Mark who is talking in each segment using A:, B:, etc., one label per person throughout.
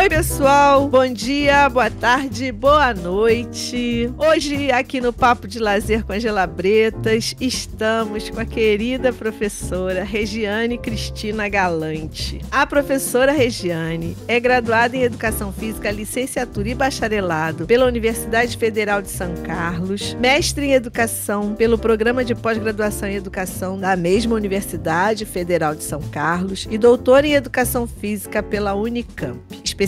A: Oi, pessoal. Bom dia, boa tarde, boa noite. Hoje, aqui no Papo de Lazer com Angela Bretas, estamos com a querida professora Regiane Cristina Galante. A professora Regiane é graduada em Educação Física, licenciatura e bacharelado pela Universidade Federal de São Carlos, mestre em Educação pelo Programa de Pós-Graduação em Educação da mesma Universidade Federal de São Carlos e doutora em Educação Física pela Unicamp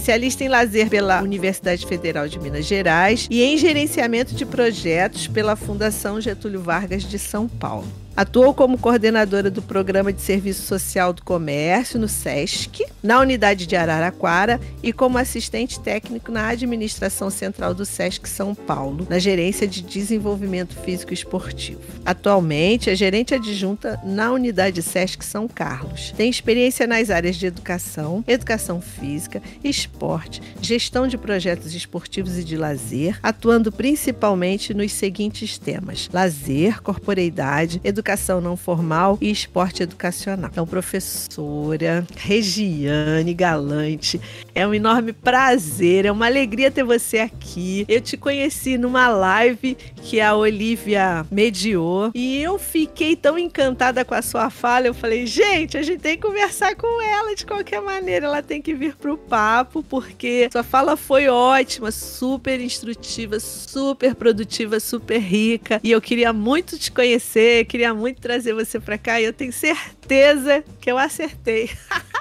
A: especialista em lazer pela Universidade Federal de Minas Gerais e em gerenciamento de projetos pela Fundação Getúlio Vargas de São Paulo. Atuou como coordenadora do Programa de Serviço Social do Comércio no SESC, na unidade de Araraquara, e como assistente técnico na administração central do SESC São Paulo, na gerência de desenvolvimento físico esportivo. Atualmente é gerente adjunta na unidade SESC São Carlos. Tem experiência nas áreas de educação, educação física, esporte, gestão de projetos esportivos e de lazer, atuando principalmente nos seguintes temas: lazer, corporeidade, educação educação não formal e esporte educacional. Então, professora Regiane Galante, é um enorme prazer, é uma alegria ter você aqui. Eu te conheci numa live que a Olivia mediou e eu fiquei tão encantada com a sua fala. Eu falei, gente, a gente tem que conversar com ela de qualquer maneira. Ela tem que vir pro papo, porque sua fala foi ótima, super instrutiva, super produtiva, super rica. E eu queria muito te conhecer, queria muito trazer você para cá e eu tenho certeza que eu acertei.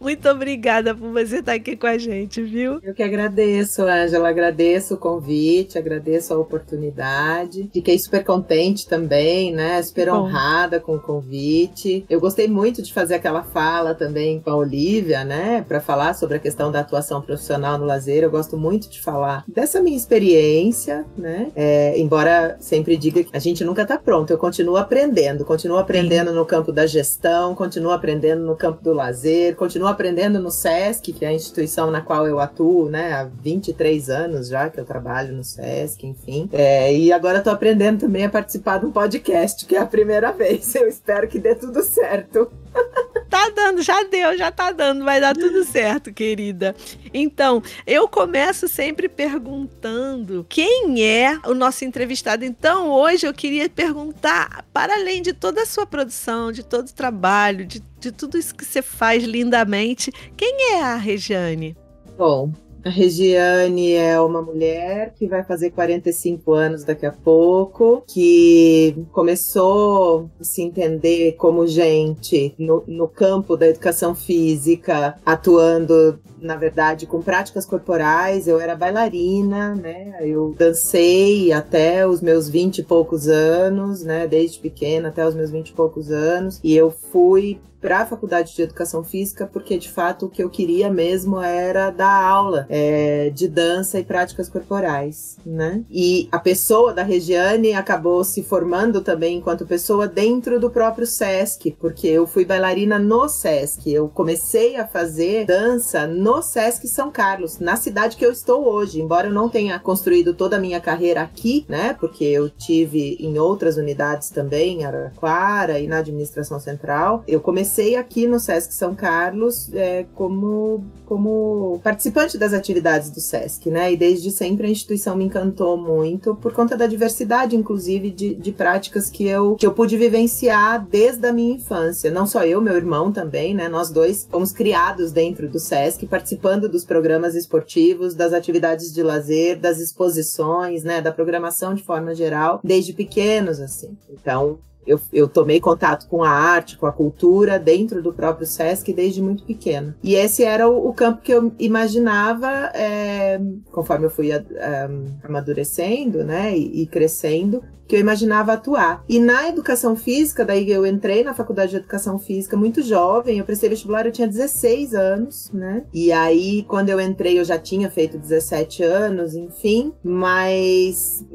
A: Muito obrigada por você estar aqui com a gente, viu?
B: Eu que agradeço, Ângela. Agradeço o convite, agradeço a oportunidade. Fiquei super contente também, né? Super Bom. honrada com o convite. Eu gostei muito de fazer aquela fala também com a Olivia, né? Para falar sobre a questão da atuação profissional no lazer. Eu gosto muito de falar dessa minha experiência, né? É, embora sempre diga que a gente nunca está pronto. Eu continuo aprendendo, continuo aprendendo Sim. no campo da gestão, continuo aprendendo no campo do lazer, continuo aprendendo no SESC, que é a instituição na qual eu atuo, né? Há 23 anos já que eu trabalho no SESC, enfim. É, e agora estou aprendendo também a participar de um podcast, que é a primeira vez. Eu espero que dê tudo certo.
A: tá dando, já deu, já tá dando, vai dar tudo certo, querida. Então, eu começo sempre perguntando quem é o nosso entrevistado. Então, hoje eu queria perguntar, para além de toda a sua produção, de todo o trabalho, de, de tudo isso que você faz lindamente, quem é a Regiane?
B: Bom, a Regiane é uma mulher que vai fazer 45 anos daqui a pouco, que começou a se entender como gente no, no campo da educação física, atuando na verdade, com práticas corporais. Eu era bailarina, né? Eu dancei até os meus vinte e poucos anos, né? Desde pequena até os meus vinte e poucos anos. E eu fui para a faculdade de educação física porque de fato o que eu queria mesmo era dar aula é, de dança e práticas corporais, né? E a pessoa da Regiane acabou se formando também enquanto pessoa dentro do próprio SESC, porque eu fui bailarina no SESC. Eu comecei a fazer dança no SESC São Carlos, na cidade que eu estou hoje. Embora eu não tenha construído toda a minha carreira aqui, né? Porque eu tive em outras unidades também, Araraquara e na administração central. Eu comecei comecei aqui no Sesc São Carlos é, como, como participante das atividades do Sesc, né? E desde sempre a instituição me encantou muito por conta da diversidade, inclusive, de, de práticas que eu, que eu pude vivenciar desde a minha infância. Não só eu, meu irmão também, né? Nós dois fomos criados dentro do Sesc, participando dos programas esportivos, das atividades de lazer, das exposições, né? Da programação de forma geral, desde pequenos, assim. Então, eu, eu tomei contato com a arte, com a cultura dentro do próprio SESC desde muito pequeno. E esse era o, o campo que eu imaginava, é, conforme eu fui a, a, amadurecendo, né, e, e crescendo, que eu imaginava atuar. E na educação física, daí eu entrei na faculdade de educação física muito jovem, eu prestei vestibular, eu tinha 16 anos, né? E aí, quando eu entrei, eu já tinha feito 17 anos, enfim, mas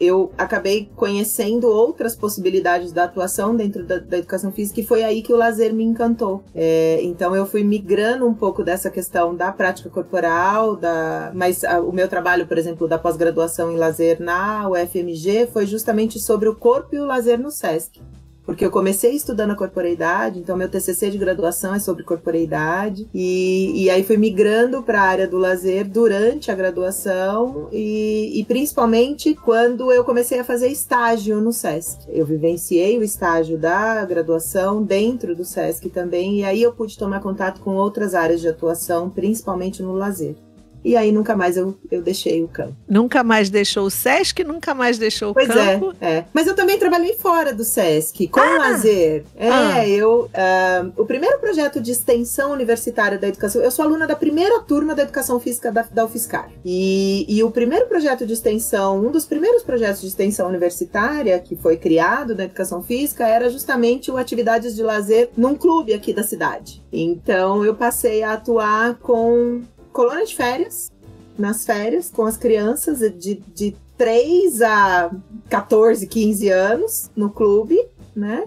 B: eu acabei conhecendo outras possibilidades da atuação dentro da, da, educação física e foi aí que o lazer me encantou. É, então eu fui migrando um pouco dessa questão da prática corporal, da, mas a, o meu trabalho, por exemplo, da pós-graduação em lazer na UFMG foi justamente sobre o corpo e o lazer no SESC porque eu comecei estudando a corporeidade, então meu TCC de graduação é sobre corporeidade, e, e aí fui migrando para a área do lazer durante a graduação e, e, principalmente quando eu comecei a fazer estágio no SESC. Eu vivenciei o estágio da graduação dentro do SESC também, e aí eu pude tomar contato com outras áreas de atuação, principalmente no lazer. E aí nunca mais eu, eu deixei o campo.
A: Nunca mais deixou o SESC, nunca mais deixou o
B: pois
A: campo?
B: Pois é, é. Mas eu também trabalhei fora do SESC, com ah, lazer. É, ah. eu... Uh, o primeiro projeto de extensão universitária da educação... Eu sou aluna da primeira turma da educação física da, da UFSCar. E, e o primeiro projeto de extensão, um dos primeiros projetos de extensão universitária que foi criado na educação física era justamente o Atividades de Lazer num clube aqui da cidade. Então eu passei a atuar com colônia de férias, nas férias, com as crianças de, de 3 a 14, 15 anos no clube, né?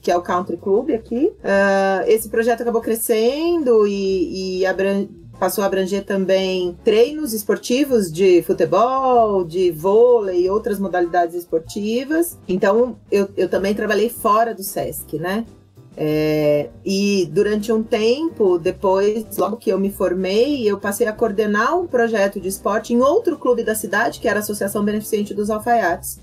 B: Que é o Country Club aqui. Uh, esse projeto acabou crescendo e, e passou a abranger também treinos esportivos de futebol, de vôlei e outras modalidades esportivas. Então, eu, eu também trabalhei fora do SESC, né? É, e durante um tempo, depois, logo que eu me formei, eu passei a coordenar um projeto de esporte em outro clube da cidade, que era a Associação Beneficente dos Alfaiates.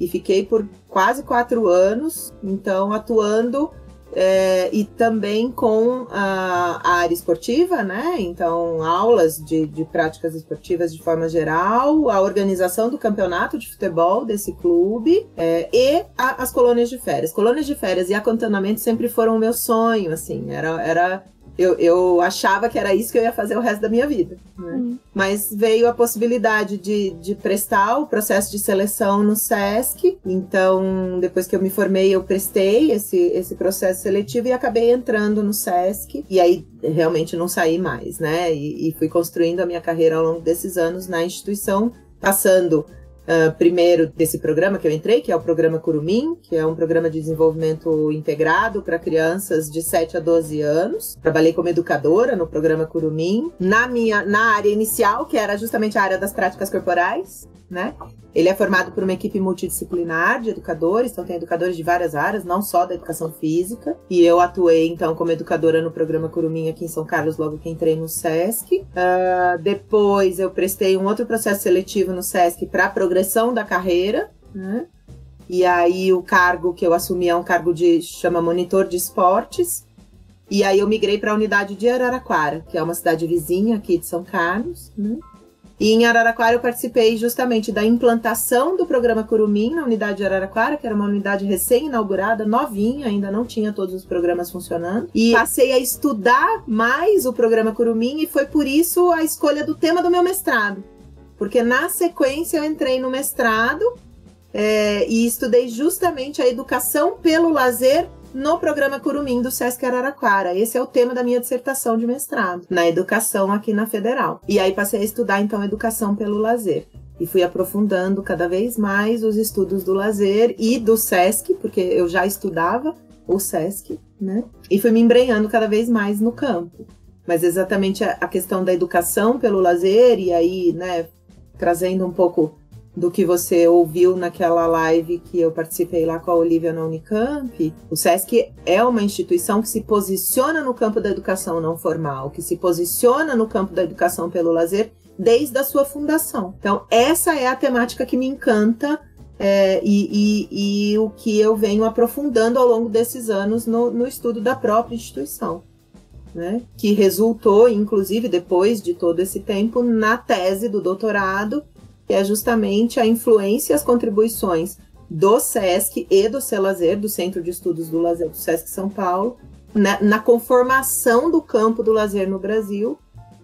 B: E fiquei por quase quatro anos, então, atuando é, e também com a, a, área esportiva, né? Então, aulas de, de práticas esportivas de forma geral, a organização do campeonato de futebol desse clube é, e a, as colônias de férias. Colônias de férias e acantonamento sempre foram o meu sonho, assim, era, era eu, eu achava que era isso que eu ia fazer o resto da minha vida. Né? Uhum. Mas veio a possibilidade de, de prestar o processo de seleção no SESC. Então, depois que eu me formei, eu prestei esse, esse processo seletivo e acabei entrando no SESC. E aí, realmente, não saí mais, né? E, e fui construindo a minha carreira ao longo desses anos na instituição, passando Uh, primeiro desse programa que eu entrei, que é o programa Curumim, que é um programa de desenvolvimento integrado para crianças de 7 a 12 anos. Trabalhei como educadora no programa Curumim, na minha na área inicial, que era justamente a área das práticas corporais, né? Ele é formado por uma equipe multidisciplinar de educadores, então tem educadores de várias áreas, não só da educação física. E eu atuei, então, como educadora no programa Curumim aqui em São Carlos, logo que entrei no SESC. Uh, depois eu prestei um outro processo seletivo no SESC para progressão da carreira, né? E aí o cargo que eu assumi é um cargo de chama monitor de esportes. E aí eu migrei para a unidade de Araraquara, que é uma cidade vizinha aqui de São Carlos, né? E em Araraquara eu participei justamente da implantação do programa Curumim na unidade de Araraquara, que era uma unidade recém-inaugurada, novinha, ainda não tinha todos os programas funcionando. E passei a estudar mais o programa Curumim e foi por isso a escolha do tema do meu mestrado. Porque na sequência eu entrei no mestrado é, e estudei justamente a educação pelo lazer no programa Curumim do Sesc Araraquara. Esse é o tema da minha dissertação de mestrado, na educação aqui na Federal. E aí passei a estudar então educação pelo lazer e fui aprofundando cada vez mais os estudos do lazer e do SESC, porque eu já estudava o SESC, né? E fui me embrenhando cada vez mais no campo. Mas exatamente a questão da educação pelo lazer e aí, né, trazendo um pouco do que você ouviu naquela live que eu participei lá com a Olivia na Unicamp, o SESC é uma instituição que se posiciona no campo da educação não formal, que se posiciona no campo da educação pelo lazer desde a sua fundação. Então, essa é a temática que me encanta é, e, e, e, o que eu venho aprofundando ao longo desses anos no, no estudo da própria instituição. Né, que resultou, inclusive, depois de todo esse tempo, na tese do doutorado, que é justamente a influência e as contribuições do SESC e do CELAZER, do Centro de Estudos do Lazer do SESC São Paulo, na, na conformação do campo do lazer no Brasil.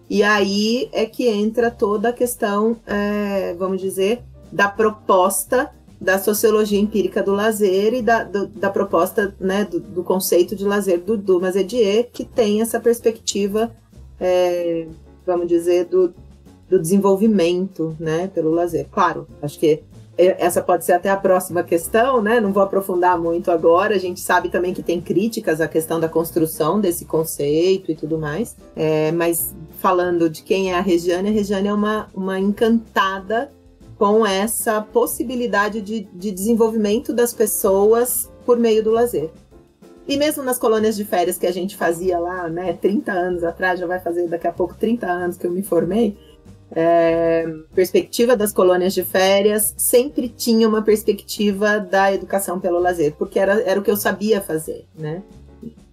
B: E aí é que entra toda a questão, é, vamos dizer, da proposta da sociologia empírica do lazer e da, do, da proposta né, do, do, conceito de lazer do Dumas Edier, que tem essa perspectiva, é, vamos dizer, do, do desenvolvimento, né, pelo lazer. Claro, acho que essa pode ser até a próxima questão, né? Não vou aprofundar muito agora. A gente sabe também que tem críticas à questão da construção desse conceito e tudo mais. É, mas falando de quem é a Regiane, a Regiane é uma, uma encantada com essa possibilidade de, de desenvolvimento das pessoas por meio do lazer. E mesmo nas colônias de férias que a gente fazia lá, né, 30 anos atrás, já vai fazer daqui a pouco 30 anos que eu me formei, é, perspectiva das colônias de férias sempre tinha uma perspectiva da educação pelo lazer, porque era, era o que eu sabia fazer, né?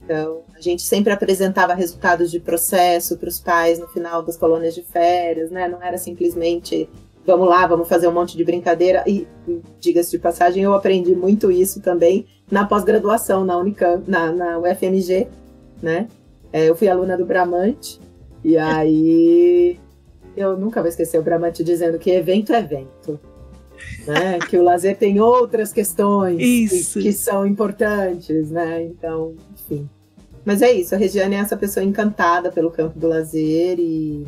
B: Então, a gente sempre apresentava resultados de processo para os pais no final das colônias de férias, né? Não era simplesmente vamos lá, vamos fazer um monte de brincadeira. E, diga-se de passagem, eu aprendi muito isso também na pós-graduação na Unicamp, na, na UFMG, né? É, eu fui aluna do Bramante, e aí eu nunca vou esquecer o Bramante dizendo que evento é evento. Né? que o lazer tem outras questões que, que, são importantes, né? Então, enfim. Mas é isso, a Regiane é essa pessoa encantada pelo campo do lazer e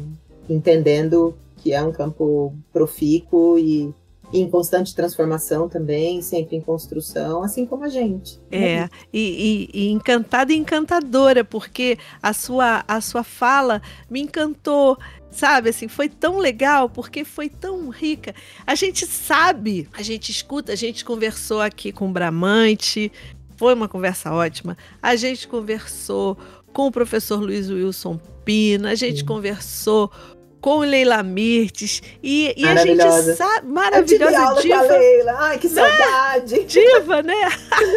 B: entendendo que é um campo profícuo e em constante transformação também, sempre em construção, assim como a gente.
A: É, e, e, e, encantada e encantadora, porque a sua, a sua fala me encantou. Sabe, assim, foi tão legal porque foi tão rica. A gente sabe, a gente escuta, a gente conversou aqui com o Bramante, foi uma conversa ótima. A gente conversou com o professor Luiz Wilson Pina, a gente Sim. conversou com Leila Mirtes. E, e a gente sabe. Maravilhosa
B: eu aula diva. Com a Leila. Ai, que né? saudade!
A: Diva, né?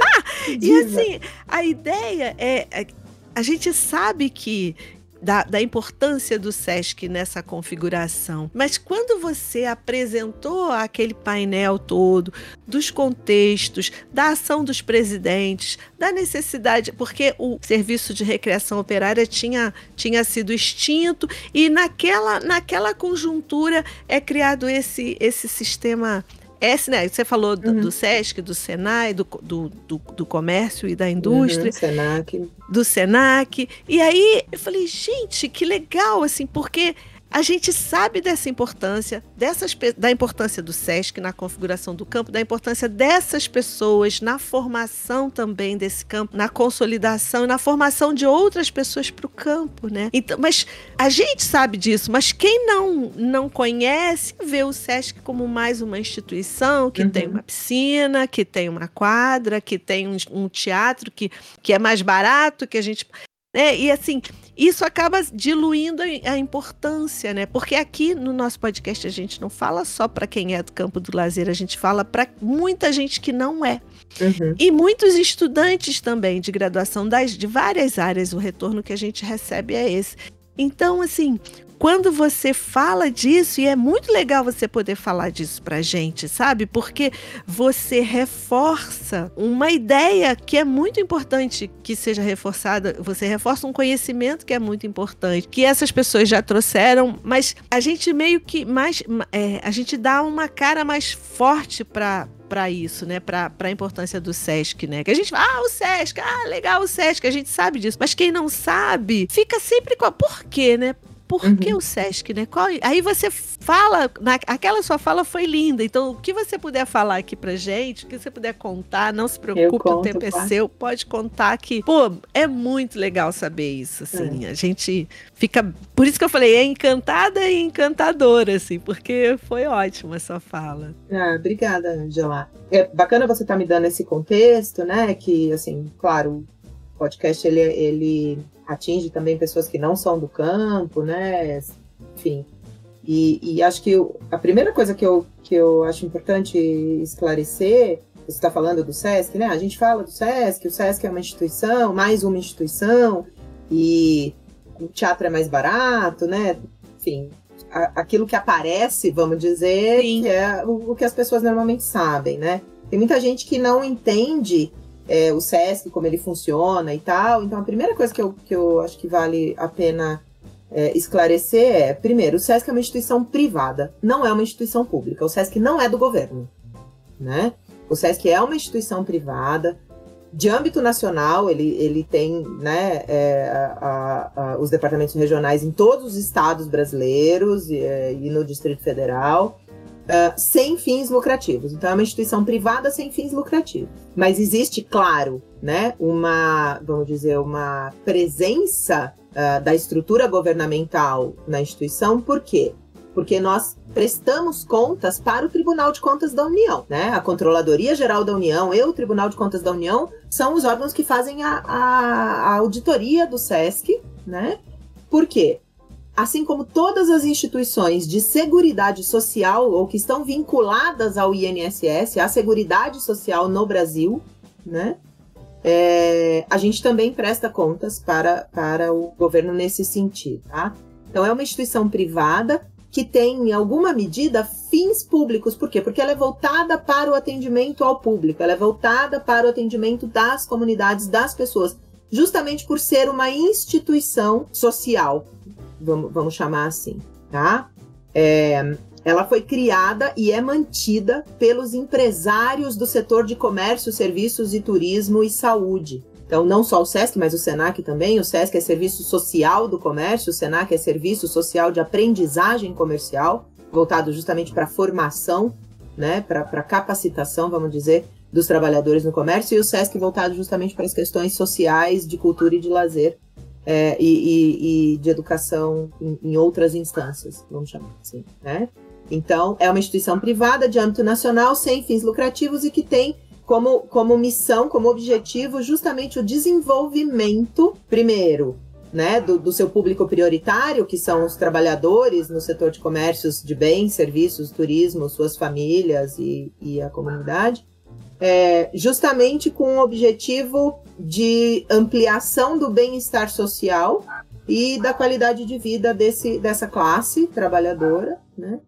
A: e assim, a ideia é, é. A gente sabe que da, da, importância do SESC nessa configuração. Mas quando você apresentou aquele painel todo, dos contextos, da ação dos presidentes, da necessidade, porque o serviço de recreação operária tinha, tinha sido extinto e naquela, naquela conjuntura é criado esse, esse sistema esse, né? Você falou do, uhum. do SESC, do SENAI, do, do, do, do, comércio e da indústria. Uhum,
B: Senac.
A: Do SENAC. E aí eu falei, gente, que legal, assim, porque a gente sabe dessa importância, dessas, da importância do SESC na configuração do campo, da importância dessas pessoas na formação também desse campo, na consolidação e na formação de outras pessoas para o campo, né? Então, mas a gente sabe disso, mas quem não não conhece vê o SESC como mais uma instituição que uhum. tem uma piscina, que tem uma quadra, que tem um, um teatro que, que é mais barato, que a gente né? E assim, isso acaba diluindo a importância, né? Porque aqui no nosso podcast a gente não fala só para quem é do campo do lazer, a gente fala para muita gente que não é. Uhum. E muitos estudantes também de graduação das, de várias áreas, o retorno que a gente recebe é esse. Então, assim, quando você fala disso, e é muito legal você poder falar disso pra gente, sabe? Porque você reforça uma ideia que é muito importante que seja reforçada, você reforça um conhecimento que é muito importante, que essas pessoas já trouxeram, mas a gente meio que mais. É, a gente dá uma cara mais forte para para isso, né? Para a importância do SESC, né? Que a gente fala, ah, o SESC, ah, legal o SESC, a gente sabe disso. Mas quem não sabe, fica sempre com a por quê, né? Por uhum. que o Sesc, né? Qual... Aí você fala, na... aquela sua fala foi linda. Então, o que você puder falar aqui pra gente, o que você puder contar, não se preocupe, conto, o tempo é seu, pode contar que, pô, é muito legal saber isso, assim. É. A gente fica, por isso que eu falei, é encantada e encantadora, assim, porque foi ótima a sua fala.
B: Ah, obrigada, Angela. É bacana você estar tá me dando esse contexto, né? Que, assim, claro, o podcast ele, ele atinge também pessoas que não são do campo, né? Enfim. E, e acho que a primeira coisa que eu, que eu acho importante esclarecer, você está falando do SESC, né? A gente fala do SESC, o SESC é uma instituição, mais uma instituição, e o teatro é mais barato, né? Enfim, a, aquilo que aparece, vamos dizer, é o, o que as pessoas normalmente sabem, né? Tem muita gente que não entende é, o SESC, como ele funciona e tal. Então, a primeira coisa que eu, que eu acho que vale a pena é, esclarecer é: primeiro, o SESC é uma instituição privada, não é uma instituição pública. O SESC não é do governo. Né? O SESC é uma instituição privada. De âmbito nacional, ele, ele tem né, é, a, a, os departamentos regionais em todos os estados brasileiros e, é, e no Distrito Federal. Uh, sem fins lucrativos. Então, é uma instituição privada sem fins lucrativos. Mas existe, claro, né, uma, vamos dizer, uma presença uh, da estrutura governamental na instituição, por quê? porque nós prestamos contas para o Tribunal de Contas da União, né? A Controladoria Geral da União e o Tribunal de Contas da União são os órgãos que fazem a, a, a auditoria do SESC, né? Por quê? Assim como todas as instituições de seguridade social ou que estão vinculadas ao INSS, à Seguridade Social no Brasil, né? É, a gente também presta contas para, para o governo nesse sentido, tá? Então, é uma instituição privada que tem, em alguma medida, fins públicos. Por quê? Porque ela é voltada para o atendimento ao público, ela é voltada para o atendimento das comunidades, das pessoas, justamente por ser uma instituição social, vamos, vamos chamar assim, tá? É, ela foi criada e é mantida pelos empresários do setor de comércio, serviços e turismo e saúde. Então, não só o SESC, mas o SENAC também. O SESC é serviço social do comércio, o SENAC é serviço social de aprendizagem comercial, voltado justamente para formação, né, para capacitação, vamos dizer, dos trabalhadores no comércio, e o SESC voltado justamente para as questões sociais, de cultura e de lazer, é, e, e, e, de educação em, em, outras instâncias, vamos chamar assim, né? Então, é uma instituição privada de âmbito nacional, sem fins lucrativos e que tem como, como missão, como objetivo, justamente o desenvolvimento, primeiro, né, do, do, seu público prioritário, que são os trabalhadores no setor de comércios de bens, serviços, turismo, suas famílias e, e a comunidade, é, justamente com o objetivo de ampliação do bem-estar social e da qualidade de vida desse, dessa classe trabalhadora, né?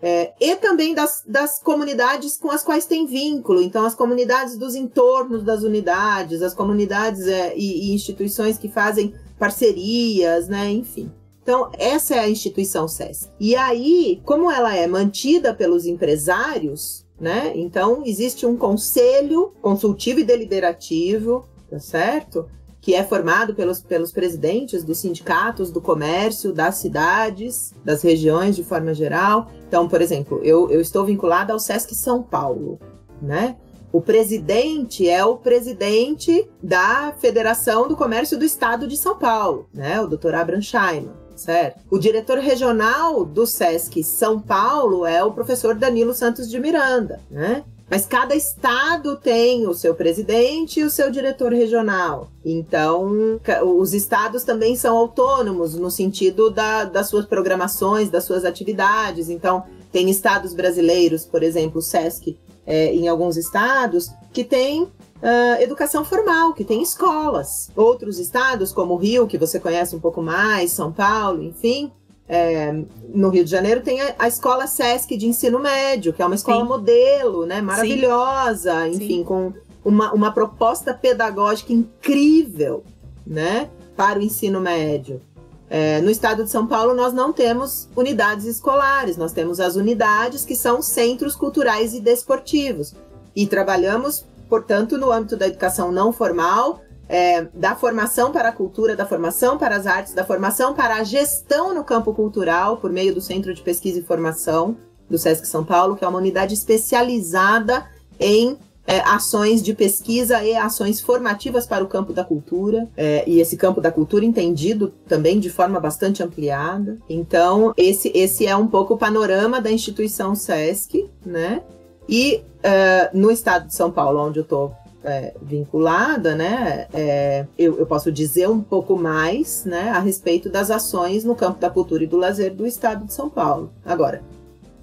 B: É, e também das, das comunidades com as quais tem vínculo, então as comunidades dos entornos das unidades, as comunidades é, e, e, instituições que fazem parcerias, né, enfim. Então, essa é a instituição SESC. E aí, como ela é mantida pelos empresários, né, então existe um conselho consultivo e deliberativo, tá certo? que é formado pelos, pelos presidentes dos sindicatos do comércio, das cidades, das regiões de forma geral. Então, por exemplo, eu, eu estou vinculada ao SESC São Paulo, né? O presidente é o presidente da Federação do Comércio do Estado de São Paulo, né? O Dr. Abraham Scheinman, certo? O diretor regional do SESC São Paulo é o professor Danilo Santos de Miranda, né? Mas cada estado tem o seu presidente e o seu diretor regional. Então, os estados também são autônomos no sentido da, das suas programações, das suas atividades. Então, tem estados brasileiros, por exemplo, o SESC, é, em alguns estados, que tem uh, educação formal, que tem escolas. Outros estados, como o Rio, que você conhece um pouco mais, São Paulo, enfim, é, no Rio de Janeiro tem a, a, escola SESC de ensino médio, que é uma escola Sim. modelo, né? Maravilhosa, Sim. enfim, Sim. com uma, uma proposta pedagógica incrível, né? Para o ensino médio. É, no estado de São Paulo, nós não temos unidades escolares, nós temos as unidades que são centros culturais e desportivos. E trabalhamos, portanto, no âmbito da educação não formal, é, da formação para a cultura, da formação para as artes, da formação para a gestão no campo cultural, por meio do Centro de Pesquisa e Formação do SESC São Paulo, que é uma unidade especializada em é, ações de pesquisa e ações formativas para o campo da cultura, é, e esse campo da cultura entendido também de forma bastante ampliada. Então, esse, esse é um pouco o panorama da instituição SESC, né? E uh, no estado de São Paulo, onde eu estou é, vinculada, né, é, eu, eu, posso dizer um pouco mais né, a respeito das ações no campo da cultura e do lazer do estado de São Paulo. Agora,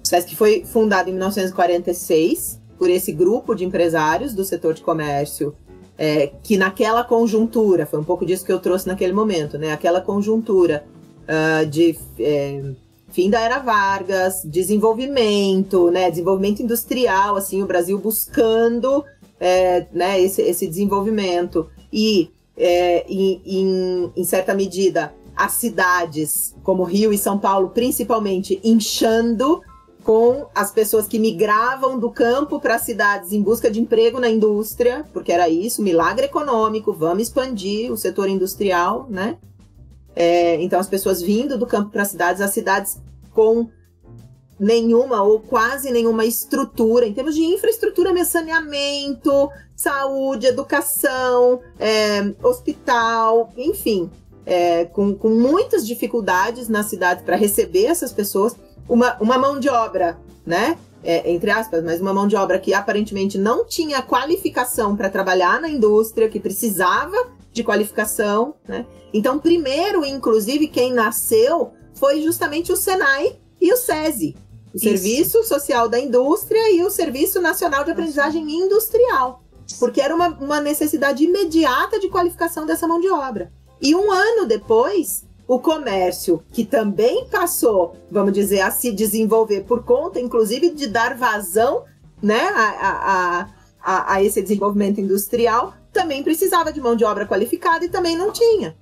B: o SESC foi fundado em 1946 por esse grupo de empresários do setor de comércio é, que naquela conjuntura, foi um pouco disso que eu trouxe naquele momento, né? Aquela conjuntura uh, de fim da era Vargas, desenvolvimento, né? Desenvolvimento industrial, assim, o Brasil buscando é, né, esse, esse desenvolvimento. E, é, em, em, em certa medida, as cidades, como Rio e São Paulo, principalmente, inchando com as pessoas que migravam do campo para as cidades em busca de emprego na indústria, porque era isso, milagre econômico, vamos expandir o setor industrial, né? É, então, as pessoas vindo do campo para as cidades, as cidades com nenhuma ou quase nenhuma estrutura, em termos de infraestrutura, saneamento, saúde, educação, é, hospital, enfim, é, com, com muitas dificuldades na cidade para receber essas pessoas. uma, uma mão de obra, né? É, entre aspas, mas uma mão de obra que aparentemente não tinha qualificação para trabalhar na indústria, que precisava de qualificação, né? Então, primeiro, inclusive, quem nasceu foi justamente o Senai e o SESI, o Isso. Serviço Social da Indústria e o Serviço Nacional de Aprendizagem Industrial, porque era uma, uma necessidade imediata de qualificação dessa mão de obra. E um ano depois, o comércio, que também passou, vamos dizer, a se desenvolver por conta, inclusive, de dar vazão né, a, a, a, a esse desenvolvimento industrial, também precisava de mão de obra qualificada e também não tinha.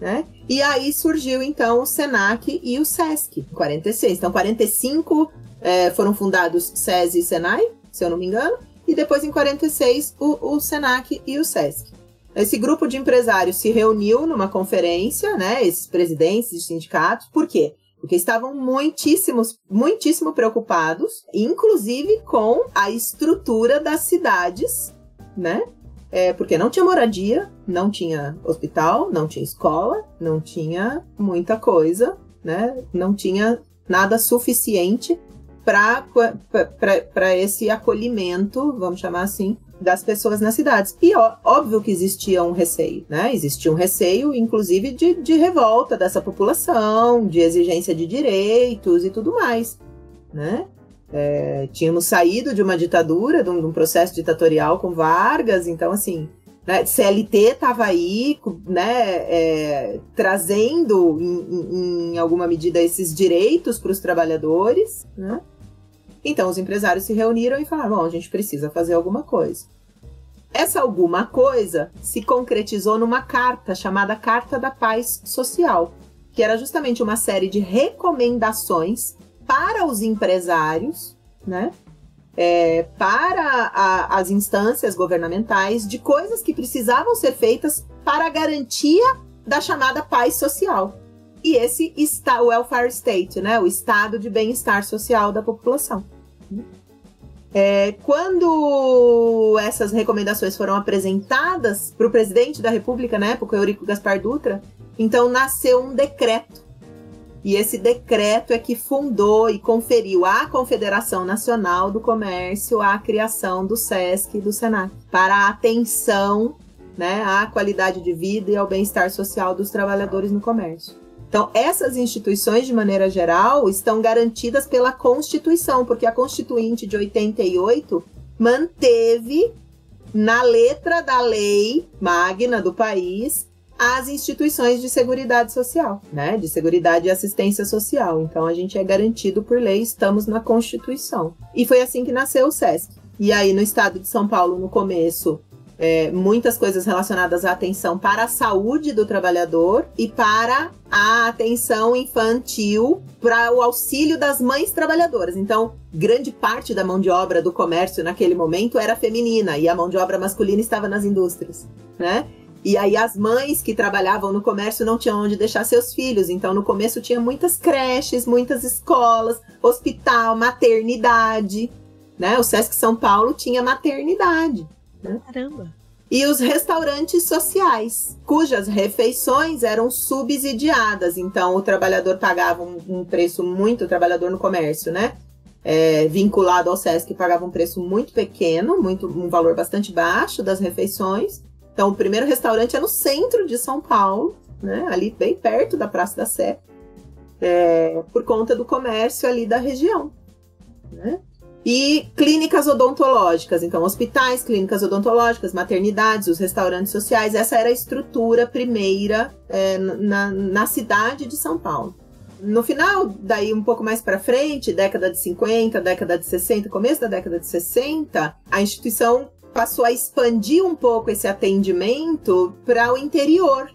B: Né? E aí surgiu então o Senac e o SESC, em 46. Então, 45 é, foram fundados SESI e Senai, se eu não me engano, e depois em 46 o, o Senac e o SESC. Esse grupo de empresários se reuniu numa conferência, né? Esses presidentes de sindicatos, por quê? Porque estavam muitíssimos, muitíssimo preocupados, inclusive com a estrutura das cidades, né? É, porque não tinha moradia, não tinha hospital, não tinha escola, não tinha muita coisa, né? Não tinha nada suficiente para esse acolhimento, vamos chamar assim, das pessoas nas cidades. E ó, óbvio que existia um receio, né? Existia um receio, inclusive, de, de revolta dessa população, de exigência de direitos e tudo mais, né? É, tínhamos saído de uma ditadura, de um, de um, processo ditatorial com Vargas, então assim, né, CLT estava aí, né, é, trazendo em, em, alguma medida esses direitos para os trabalhadores, né? Então os empresários se reuniram e falaram: bom, a gente precisa fazer alguma coisa. Essa alguma coisa se concretizou numa carta chamada Carta da Paz Social, que era justamente uma série de recomendações para os empresários, né? É, para a, as instâncias governamentais de coisas que precisavam ser feitas para a garantia da chamada paz social. E esse está o welfare state, né? O estado de bem-estar social da população. É, quando essas recomendações foram apresentadas para o presidente da República, na época, Eurico Gaspar Dutra, então nasceu um decreto. E esse decreto é que fundou e conferiu à Confederação Nacional do Comércio a criação do SESC e do SENAC para a atenção né, à qualidade de vida e ao bem-estar social dos trabalhadores no comércio. Então, essas instituições, de maneira geral, estão garantidas pela Constituição, porque a Constituinte de 88 manteve na letra da lei magna do país as instituições de seguridade social, né? De seguridade e assistência social. Então a gente é garantido por lei, estamos na Constituição. E foi assim que nasceu o SESC. E aí no estado de São Paulo, no começo, é, muitas coisas relacionadas à atenção para a saúde do trabalhador e para a atenção infantil, para o auxílio das mães trabalhadoras. Então, grande parte da mão de obra do comércio naquele momento era feminina e a mão de obra masculina estava nas indústrias, né? E aí as mães que trabalhavam no comércio não tinham onde deixar seus filhos. Então no começo tinha muitas creches, muitas escolas, hospital, maternidade, né? O Sesc São Paulo tinha maternidade.
A: Né? Caramba!
B: E os restaurantes sociais, cujas refeições eram subsidiadas. Então, o trabalhador pagava um, um preço muito, o trabalhador no comércio, né? É, vinculado ao SESC, pagava um preço muito pequeno, muito, um valor bastante baixo das refeições. Então, o primeiro restaurante é no centro de São Paulo, né? Ali bem perto da Praça da Sé, é, por conta do comércio ali da região. Né? E clínicas odontológicas, então hospitais, clínicas odontológicas, maternidades, os restaurantes sociais, essa era a estrutura primeira é, na, na cidade de São Paulo. No final, daí um pouco mais para frente, década de 50, década de 60, começo da década de 60, a instituição passou a expandir um pouco esse atendimento para o interior,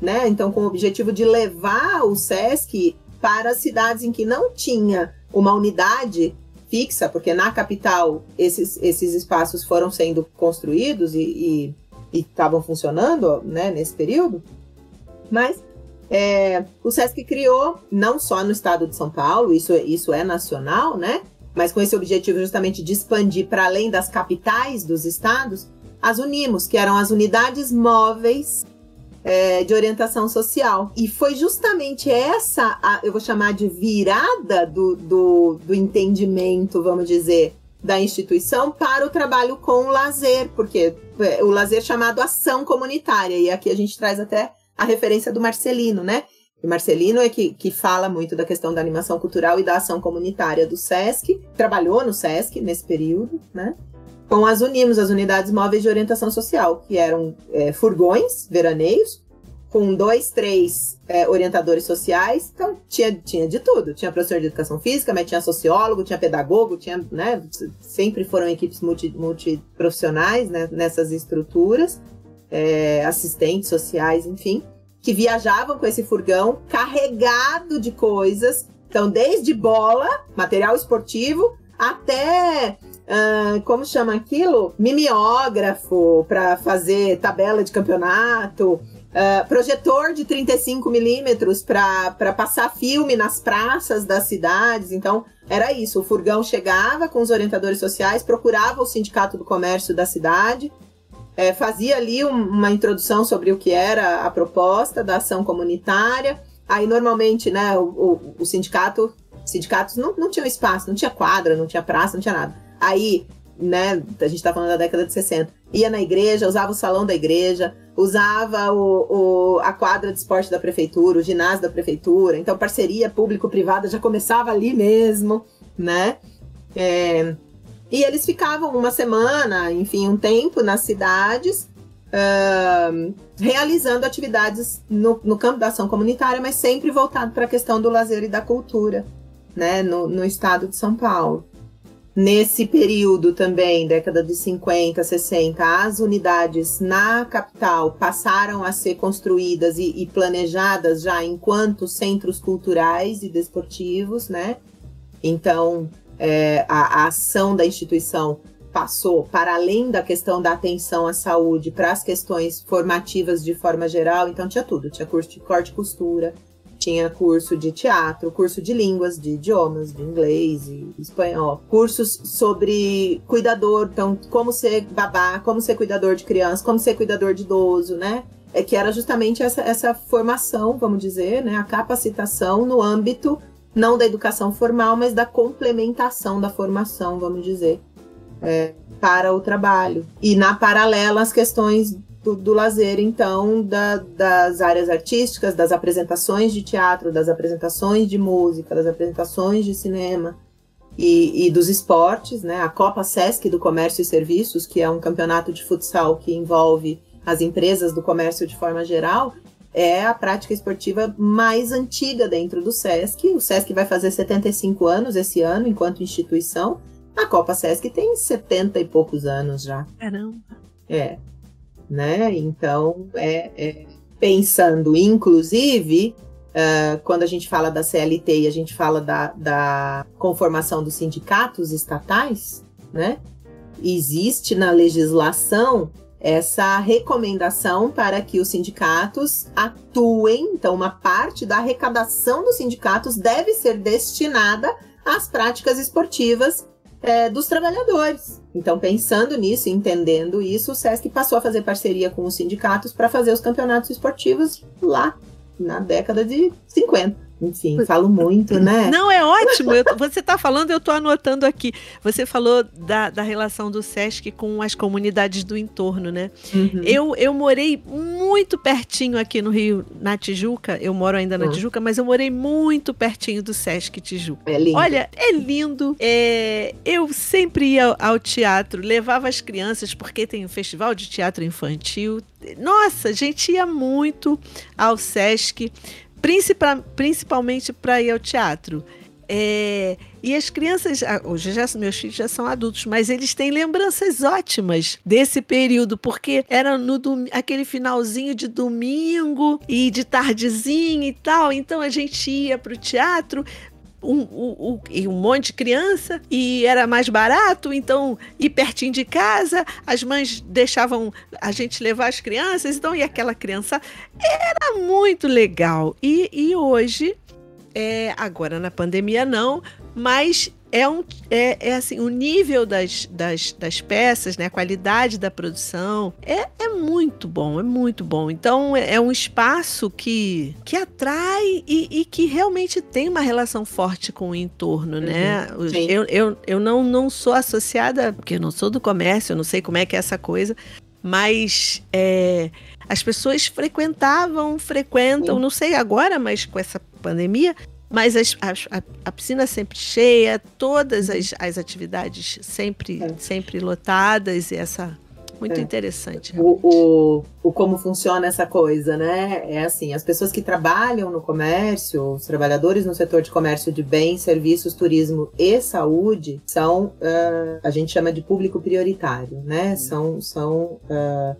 B: né? Então, com o objetivo de levar o SESC para cidades em que não tinha uma unidade fixa, porque na capital esses, esses espaços foram sendo construídos e estavam funcionando né, nesse período, mas é, o SESC criou, não só no estado de São Paulo, isso, isso é nacional, né? Mas com esse objetivo justamente de expandir para além das capitais dos estados, as Unimos, que eram as unidades móveis é, de orientação social. E foi justamente essa, a, eu vou chamar de virada do, do, do entendimento, vamos dizer, da instituição para o trabalho com o lazer, porque é, o lazer chamado ação comunitária, e aqui a gente traz até a referência do Marcelino, né? O Marcelino é que, que fala muito da questão da animação cultural e da ação comunitária do SESC, trabalhou no SESC nesse período, né? com as UNIMOS, as Unidades Móveis de Orientação Social, que eram é, furgões veraneios, com dois, três é, orientadores sociais. Então, tinha, tinha de tudo. Tinha professor de educação física, mas tinha sociólogo, tinha pedagogo, tinha, né? Sempre foram equipes multi, multiprofissionais né, nessas estruturas, é, assistentes sociais, enfim, que viajavam com esse furgão carregado de coisas. Então, desde bola, material esportivo, até Uh, como chama aquilo? Mimeógrafo para fazer tabela de campeonato, uh, projetor de 35 milímetros para passar filme nas praças das cidades. Então, era isso. O furgão chegava com os orientadores sociais, procurava o sindicato do comércio da cidade, é, fazia ali um, uma introdução sobre o que era a proposta da ação comunitária. Aí, normalmente, né, o, o, o sindicato, sindicatos não, não tinham espaço, não tinha quadra, não tinha praça, não tinha nada. Aí, né, a gente tá falando da década de 60, ia na igreja, usava o salão da igreja, usava o, o, a quadra de esporte da prefeitura, o ginásio da prefeitura, então parceria público-privada já começava ali mesmo, né? É, e eles ficavam uma semana, enfim, um tempo nas cidades, uh, realizando atividades no, no, campo da ação comunitária, mas sempre voltado para a questão do lazer e da cultura, né, no, no estado de São Paulo. Nesse período também, década de 50, 60, as unidades na capital passaram a ser construídas e, e planejadas já enquanto centros culturais e desportivos, né? Então, é, a, a ação da instituição passou para além da questão da atenção à saúde para as questões formativas de forma geral. Então, tinha tudo: tinha curso de corte e costura, tinha curso de teatro, curso de línguas, de idiomas, de inglês e espanhol, cursos sobre cuidador, então como ser babá, como ser cuidador de criança, como ser cuidador de idoso, né? É que era justamente essa, essa formação, vamos dizer, né? A capacitação no âmbito não da educação formal, mas da complementação da formação, vamos dizer, é, para o trabalho. E na paralela as questões do, do lazer, então, da, das áreas artísticas, das apresentações de teatro, das apresentações de música, das apresentações de cinema e, e dos esportes, né? A Copa Sesc do Comércio e Serviços, que é um campeonato de futsal que envolve as empresas do comércio de forma geral, é a prática esportiva mais antiga dentro do SESC. O SESC vai fazer 75 anos esse ano, enquanto instituição. A Copa SESC tem 70 e poucos anos já.
A: Caramba!
B: É né? Então, é, é pensando, inclusive, uh, quando a gente fala da CLT e a gente fala da, da conformação dos sindicatos estatais, né? Existe na legislação essa recomendação para que os sindicatos atuem, então uma parte da arrecadação dos sindicatos deve ser destinada às práticas esportivas é, dos trabalhadores. Então, pensando nisso, entendendo isso, o SESC passou a fazer parceria com os sindicatos para fazer os campeonatos esportivos lá na década de 50. Enfim, falo muito, né?
A: Não, é ótimo. Eu, você está falando, eu estou anotando aqui. Você falou da, da relação do SESC com as comunidades do entorno, né? Uhum. Eu, eu morei muito pertinho aqui no Rio, na Tijuca. Eu moro ainda na uhum. Tijuca, mas eu morei muito pertinho do SESC Tijuca.
B: É lindo.
A: Olha, é lindo. É, eu sempre ia ao teatro, levava as crianças, porque tem um festival de teatro infantil. Nossa, a gente ia muito ao SESC principal, principalmente para ir ao teatro. É, e as crianças, ah, hoje já, meus filhos já são adultos, mas eles têm lembranças ótimas desse período, porque era no aquele finalzinho de domingo e de tardezinha e tal. Então a gente ia para o teatro, um, um, um, um monte de criança e era mais barato, então ir pertinho de casa, as mães deixavam a gente levar as crianças, então e aquela criança era muito legal. E, e hoje, é, agora na pandemia não, mas é, um, é, é assim, o nível das, das, das peças, né, a qualidade da produção é, é muito bom, é muito bom. Então é, é um espaço que, que atrai e, e, que realmente tem uma relação forte com o entorno, né? uhum? Eu, eu, eu não, não sou associada, porque eu não sou do comércio, eu não sei como é que é essa coisa, mas é, as pessoas frequentavam, frequentam, Sim. não sei agora, mas com essa pandemia, mas as, a, a, piscina sempre cheia, todas as, as atividades sempre, é. sempre lotadas, e essa. Muito é. interessante.
B: O, o, o, como funciona essa coisa, né? É assim, as pessoas que trabalham no comércio, os trabalhadores no setor de comércio de bens, serviços, turismo e saúde, são, uh, a gente chama de público prioritário, né? São, são uh,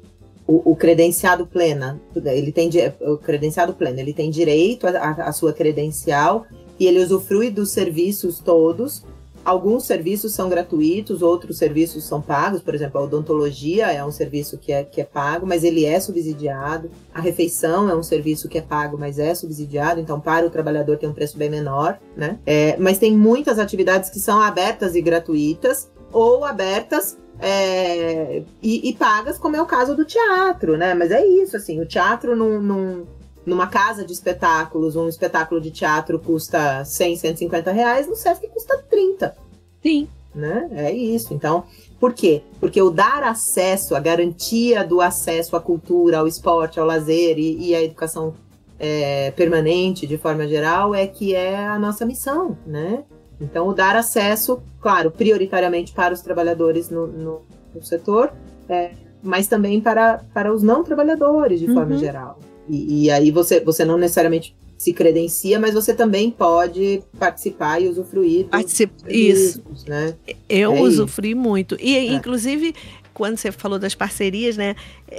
B: o, o, credenciado plena, ele tem o credenciado pleno, ele tem direito à sua credencial e ele usufrui dos serviços todos. Alguns serviços são gratuitos, outros serviços são pagos, por exemplo, a odontologia é um serviço que é, que é pago, mas ele é subsidiado. A refeição é um serviço que é pago, mas é subsidiado, então para o trabalhador tem um preço bem menor, né? É, mas tem muitas atividades que são abertas e gratuitas, ou abertas é, e, e, pagas, como é o caso do teatro, né? Mas é isso, assim, o teatro num, num, numa casa de espetáculos, um espetáculo de teatro custa 100, 150 reais, no Sesc custa 30.
A: Sim.
B: Né? É isso. Então, por quê? Porque o dar acesso, a garantia do acesso à cultura, ao esporte, ao lazer e, e à educação é, permanente, de forma geral, é que é a nossa missão, né? Então, o dar acesso, claro, prioritariamente para os trabalhadores no, no, no setor, é, mas também para, para os não trabalhadores, de uhum. forma geral. E, e, aí você, você não necessariamente se credencia, mas você também pode participar e usufruir.
A: Particip... Isso. Né? Eu é usufruí isso. muito. E, é. inclusive, quando você falou das parcerias, né?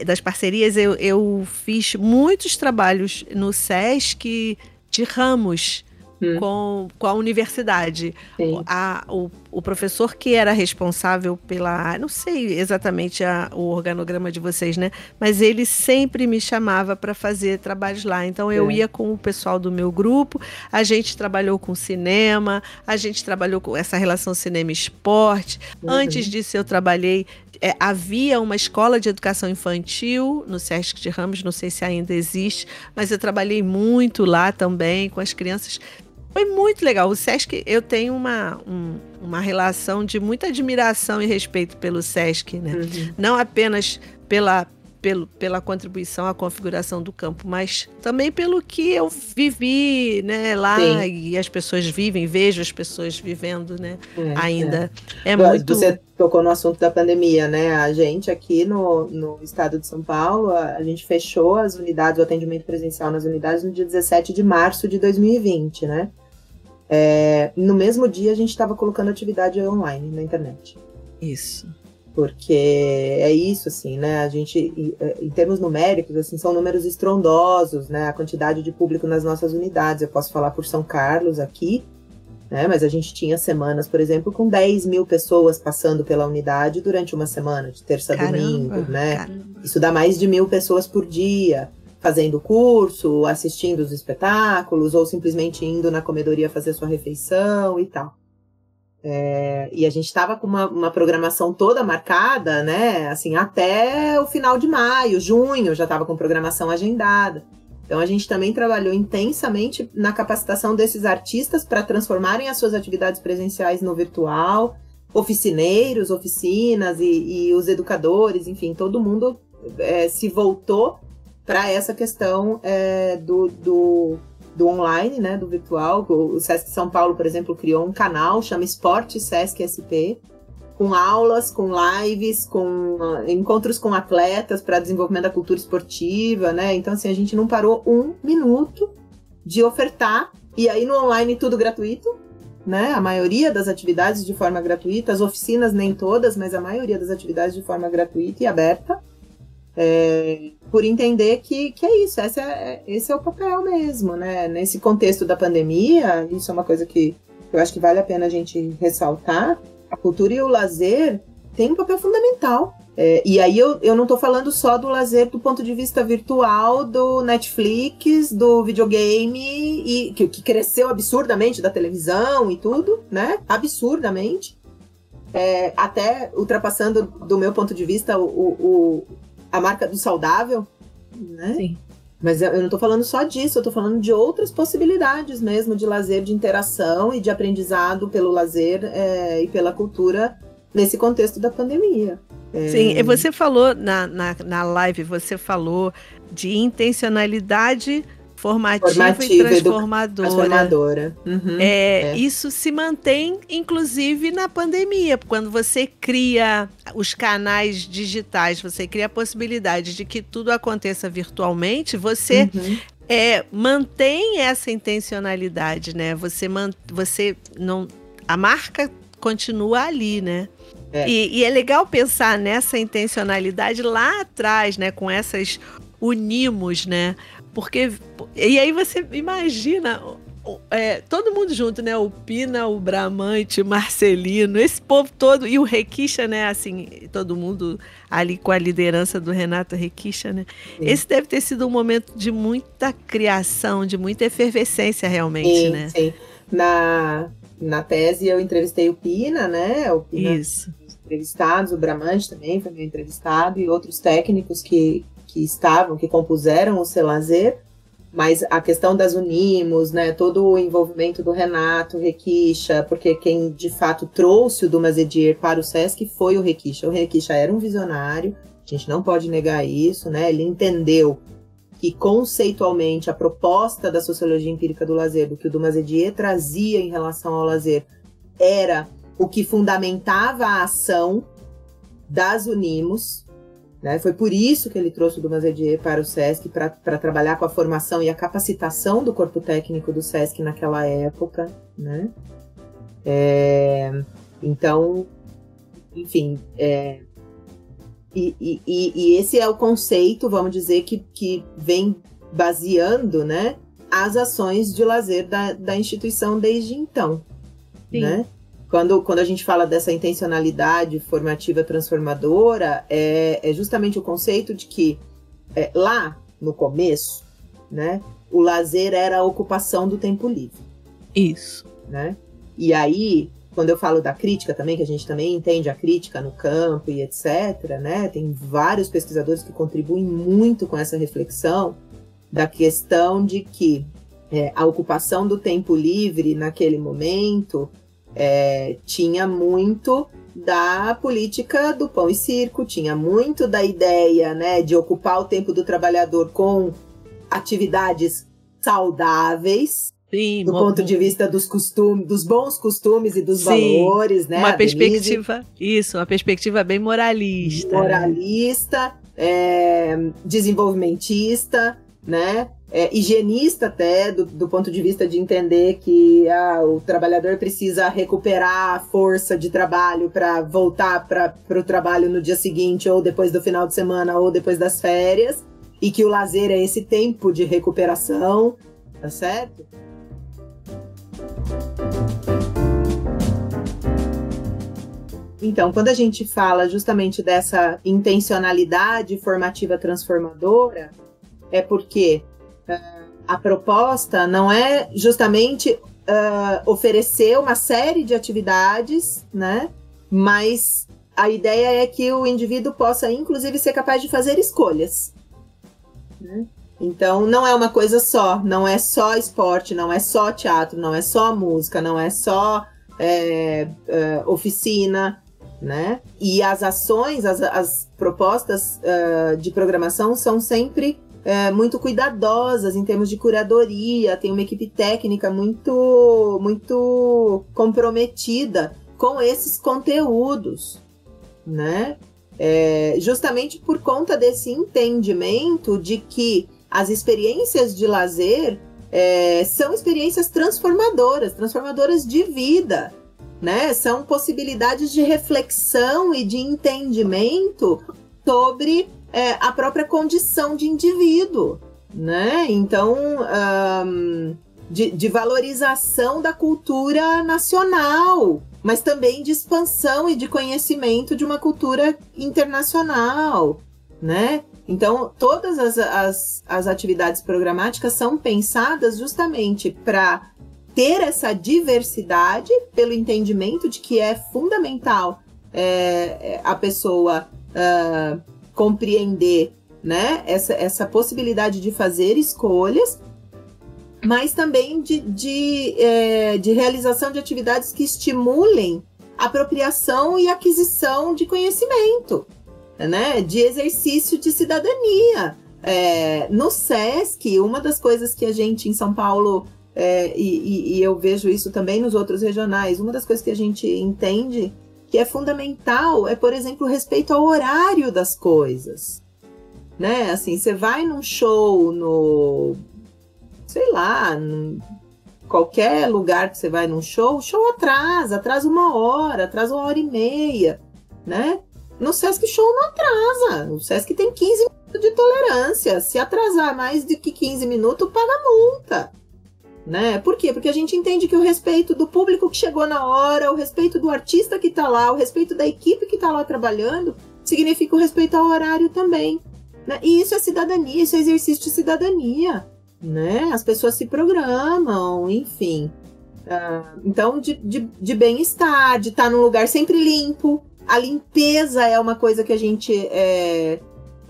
A: Das parcerias, eu, eu fiz muitos trabalhos no SESC de ramos hum. com, com a universidade. A, o, o professor que era responsável pela. Não sei exatamente a, o organograma de vocês, né? Mas ele sempre me chamava para fazer trabalhos lá. Então eu é. ia com o pessoal do meu grupo, a gente trabalhou com cinema, a gente trabalhou com essa relação cinema-esporte. Uhum. Antes disso, eu trabalhei é, havia uma escola de educação infantil no Sesc de Ramos, não sei se ainda existe, mas eu trabalhei muito lá também com as crianças foi muito legal. O Sesc, eu tenho uma, um, uma relação de muita admiração e respeito pelo Sesc, né? Uhum. Não apenas pela, pelo, pela contribuição à configuração do campo, mas também pelo que eu vivi né, lá Sim. e as pessoas vivem, vejo as pessoas vivendo né, é, ainda. É. é muito.
B: Você tocou no assunto da pandemia, né? A gente aqui no, no estado de São Paulo, a, a gente fechou as unidades, o atendimento presencial nas unidades no dia 17 de março de 2020, né? É, no mesmo dia a gente estava colocando atividade online na internet.
A: Isso.
B: Porque é isso, assim, né? A gente, é, em termos numéricos, assim, são números estrondosos, né? A quantidade de público nas nossas unidades. Eu posso falar por São Carlos aqui, né? Mas a gente tinha semanas, por exemplo, com 10 mil pessoas passando pela unidade durante uma semana, de terça a domingo, né? Caramba. Isso dá mais de mil pessoas por dia fazendo curso, assistindo os espetáculos, ou simplesmente indo na comedoria fazer sua refeição e tal. É, e a gente estava com uma, uma, programação toda marcada, né? Assim, até o final de maio, junho, já estava com programação agendada. Então a gente também trabalhou intensamente na capacitação desses artistas para transformarem as suas atividades presenciais no virtual, oficineiros, oficinas e, e os educadores, enfim, todo mundo é, se voltou para essa questão é, do, do, do, online, né, do virtual. O Sesc São Paulo, por exemplo, criou um canal, chama Esporte Sesc SP, com aulas, com lives, com uh, encontros com atletas para desenvolvimento da cultura esportiva, né? Então, assim, a gente não parou um minuto de ofertar, e aí no online tudo gratuito, né? A maioria das atividades de forma gratuita, as oficinas nem todas, mas a maioria das atividades de forma gratuita e aberta. É, por entender que, que é isso, esse é, esse é o papel mesmo, né? Nesse contexto da pandemia, isso é uma coisa que eu acho que vale a pena a gente ressaltar. A cultura e o lazer têm um papel fundamental É, e aí eu, eu não estou falando só do lazer do ponto de vista virtual do Netflix, do videogame, e que, que cresceu absurdamente da televisão e tudo, né? Absurdamente. É, até ultrapassando, do meu ponto de vista, o, o, a marca do saudável, né? Sim. Mas eu não estou falando só disso, eu estou falando de outras possibilidades mesmo de lazer, de interação e de aprendizado pelo lazer é, e pela cultura nesse contexto da pandemia.
A: É... Sim, você falou na, na, na live, você falou de intencionalidade formativa, formativa e transformadora.
B: transformadora.
A: Uhum, é, é. Isso se mantém, inclusive, na pandemia. Quando você cria os canais digitais, você cria a possibilidade de que tudo aconteça virtualmente, você uhum. é, mantém essa intencionalidade, né? Você, man, você não. A marca continua ali, né? É. E, e, é legal pensar nessa intencionalidade lá atrás, né? Com essas unimos, né? Porque. E aí você imagina. É, todo mundo junto, né? O Pina, o Bramante, o Marcelino, esse povo todo, e o Requicha, né? Assim, todo mundo ali com a liderança do Renato Requicha, né? Sim. Esse deve ter sido um momento de muita criação, de muita efervescência, realmente,
B: sim,
A: né?
B: Sim. Na, na tese eu entrevistei o Pina, né? O Pina,
A: Isso.
B: Entrevistados, o Bramante também foi meu entrevistado e outros técnicos que, que estavam, que compuseram o Celazer. Mas a questão das Unimos, né, todo o envolvimento do Renato, Requicha, porque quem de fato trouxe o Dumas Edier para o Sesc foi o Requicha. O Requicha era um visionário, a gente não pode negar isso, né? Ele entendeu que conceitualmente a proposta da sociologia empírica do lazer, do que o Dumas Edier trazia em relação ao lazer, era o que fundamentava a ação das Unimos. Né? Foi por isso que ele trouxe o Dumas Edier para o SESC, para trabalhar com a formação e a capacitação do corpo técnico do SESC naquela época. Né? É, então, enfim, é, e, e, e, esse é o conceito, vamos dizer, que, que vem baseando né, as ações de lazer da, da instituição desde então. Sim. Né? Quando, quando a gente fala dessa intencionalidade formativa transformadora, é, é justamente o conceito de que é, lá no começo, né, o lazer era a ocupação do tempo livre.
A: Isso.
B: Né? E aí, quando eu falo da crítica também, que a gente também entende a crítica no campo e etc., né? Tem vários pesquisadores que contribuem muito com essa reflexão da questão de que é, a ocupação do tempo livre naquele momento é, tinha muito da política do pão e circo, tinha muito da ideia né, de ocupar o tempo do trabalhador com atividades saudáveis,
A: Sim,
B: do ponto de vista dos costumes, dos bons costumes e dos Sim, valores, né?
A: Uma perspectiva, isso, uma perspectiva bem moralista.
B: Né? Moralista, né? é, desenvolvimentista, né? É, higienista até, do, do, ponto de vista de entender que ah, o trabalhador precisa recuperar a força de trabalho para voltar para o trabalho no dia seguinte, ou depois do final de semana, ou depois das férias, e que o lazer é esse tempo de recuperação, tá certo? Então, quando a gente fala justamente dessa intencionalidade formativa transformadora, é porque a proposta não é justamente uh, oferecer uma série de atividades, né? Mas a ideia é que o indivíduo possa, inclusive, ser capaz de fazer escolhas. Né? Então não é uma coisa só, não é só esporte, não é só teatro, não é só música, não é só é, é, oficina, né? E as ações, as, as propostas uh, de programação são sempre uh, muito cuidadosas em termos de curadoria, tem uma equipe técnica muito, muito comprometida com esses conteúdos, né? É, justamente por conta desse entendimento de que as experiências de lazer é, são experiências transformadoras, transformadoras de vida, né? São possibilidades de reflexão e de entendimento sobre é, a própria condição de indivíduo, né? Então, um, de, de valorização da cultura nacional, mas também de expansão e de conhecimento de uma cultura internacional, né? Então, todas as, as, as atividades programáticas são pensadas justamente para ter essa diversidade, pelo entendimento de que é fundamental é, a pessoa uh, compreender né, essa, essa possibilidade de fazer escolhas, mas também de, de, é, de realização de atividades que estimulem apropriação e aquisição de conhecimento né, de exercício de cidadania. É, no SESC, uma das coisas que a gente em São Paulo, é, e, e, eu vejo isso também nos outros regionais, uma das coisas que a gente entende que é fundamental é, por exemplo, o respeito ao horário das coisas. Né? Assim, você vai num show no. sei lá, qualquer lugar que você vai num show, o show atrasa, atrasa uma hora, atrasa uma hora e meia, né? No Sesc Show não atrasa. O Sesc tem 15 minutos de tolerância. Se atrasar mais do que 15 minutos, paga multa. Né? Por quê? Porque a gente entende que o respeito do público que chegou na hora, o respeito do artista que está lá, o respeito da equipe que está lá trabalhando, significa o respeito ao horário também. Né? E isso é cidadania, isso é exercício de cidadania. Né? As pessoas se programam, enfim. Uh, então, de, de, de bem-estar, de estar tá num lugar sempre limpo, a limpeza é uma coisa que a gente é,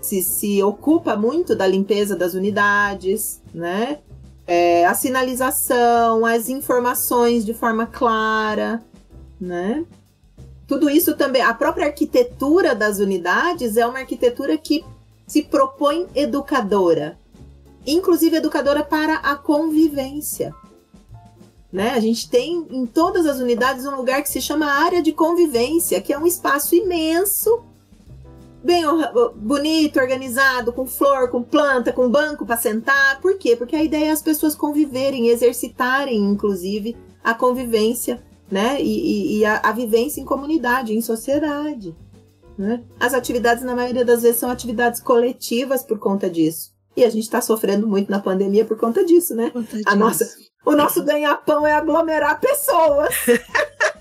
B: se, se ocupa muito da limpeza das unidades, né? É, a sinalização, as informações de forma clara, né? Tudo isso também, a própria arquitetura das unidades é uma arquitetura que se propõe educadora, inclusive educadora para a convivência. Né? A gente tem em todas as unidades um lugar que se chama área de convivência, que é um espaço imenso, bem bonito, organizado, com flor, com planta, com banco para sentar. Por quê? Porque a ideia é as pessoas conviverem, exercitarem, inclusive, a convivência, né? E, e, e a, a, vivência em comunidade, em sociedade. Né? As atividades, na maioria das vezes, são atividades coletivas por conta disso. E a gente está sofrendo muito na pandemia por conta disso, né? Conta a nossa o nosso ganha-pão é aglomerar pessoas.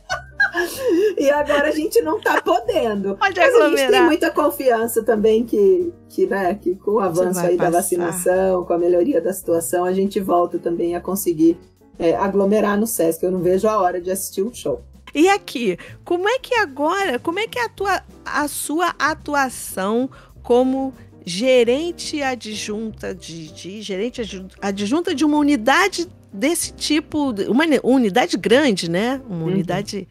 B: e agora a gente não está podendo.
A: Pode Mas aglomerar.
B: a gente tem muita confiança também que, que, né, que com o avanço aí passar. da vacinação, com a melhoria da situação, a gente volta também a conseguir é, aglomerar no Sesc. Eu não vejo a hora de assistir o um show.
A: E aqui, como é que agora, como é que é a, tua, a sua atuação como gerente adjunta de, de gerente adjunta de uma unidade desse tipo, uma unidade grande, né? Uma uhum. unidade.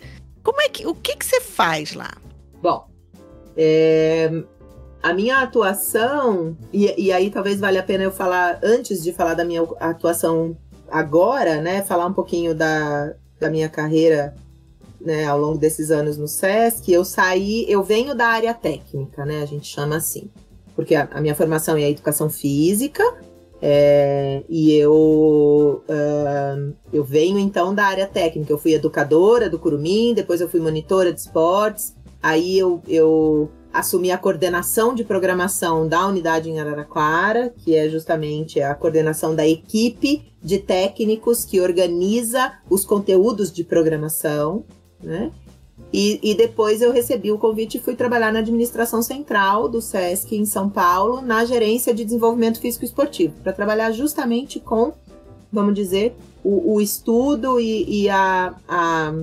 A: Como é que, o que que você faz lá?
B: Bom, é, a minha atuação e, e aí talvez valha a pena eu falar antes de falar da minha atuação agora, né? Falar um pouquinho da, da minha carreira né, ao longo desses anos no SESC, eu saí, eu venho da área técnica, né, a gente chama assim, porque a, a minha formação é educação física, é, e eu, uh, eu venho então da área técnica. Eu fui educadora do Curumim, depois eu fui monitora de esportes. Aí eu, eu assumi a coordenação de programação da unidade em Araraquara, que é justamente a coordenação da equipe de técnicos que organiza os conteúdos de programação. Né? E, e, depois eu recebi o convite e fui trabalhar na administração central do SESC em São Paulo, na gerência de desenvolvimento físico esportivo, para trabalhar justamente com, vamos dizer, o, o estudo e, e a, a,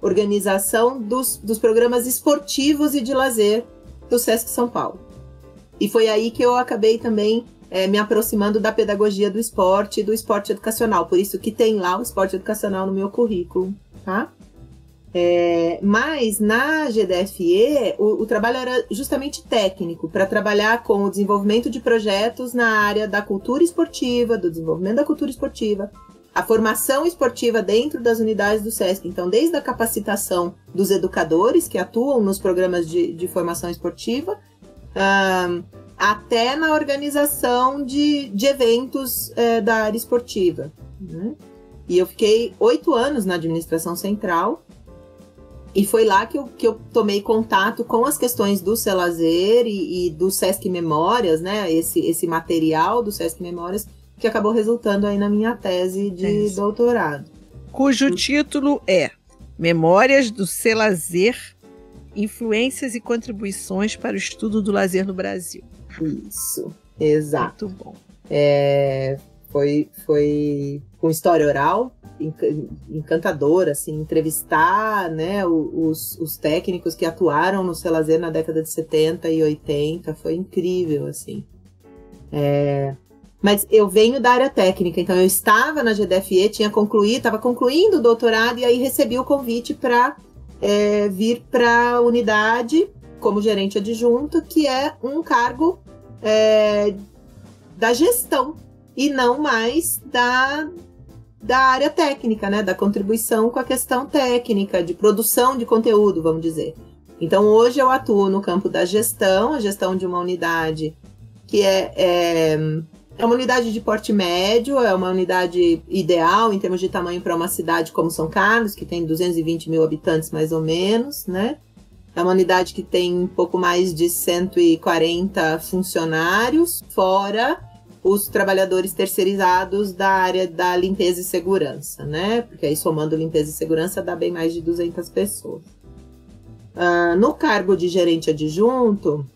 B: organização dos, dos programas esportivos e de lazer do SESC São Paulo. E foi aí que eu acabei também é, me aproximando da pedagogia do esporte e do esporte educacional. Por isso que tem lá o esporte educacional no meu currículo, tá? É, mas na GDFE, o, o, trabalho era justamente técnico, para trabalhar com o desenvolvimento de projetos na área da cultura esportiva, do desenvolvimento da cultura esportiva, a formação esportiva dentro das unidades do SESC. Então, desde a capacitação dos educadores que atuam nos programas de, de formação esportiva, até na organização de, de eventos é, da área esportiva. Né? E eu fiquei oito anos na administração central e foi lá que eu, que eu tomei contato com as questões do Celazer e, e do Sesc Memórias, né? Esse, esse material do Sesc Memórias, que acabou resultando aí na minha tese de é doutorado.
A: Cujo título é Memórias do Lazer, influências e contribuições para o estudo do lazer no Brasil.
B: Isso, exato.
A: Muito bom.
B: É, foi, foi com história oral, encantadora, assim, entrevistar né, os, os técnicos que atuaram no Celazer na década de 70 e 80, foi incrível, assim. É, mas eu venho da área técnica, então eu estava na GDFE, tinha concluído, estava concluindo o doutorado e aí recebi o convite para é, vir para a unidade como gerente adjunto, que é um cargo é, da gestão e não mais da, da área técnica, né? Da contribuição com a questão técnica, de produção de conteúdo, vamos dizer. Então, hoje eu atuo no campo da gestão, a gestão de uma unidade que é, é, é uma unidade de porte médio, é uma unidade ideal em termos de tamanho para uma cidade como São Carlos, que tem 220 mil habitantes mais ou menos, né? É uma unidade que tem um pouco mais de 140 funcionários, fora os trabalhadores terceirizados da área da limpeza e segurança, né? Porque aí somando limpeza e segurança dá bem mais de 200 pessoas. Uh, no cargo de gerente adjunto,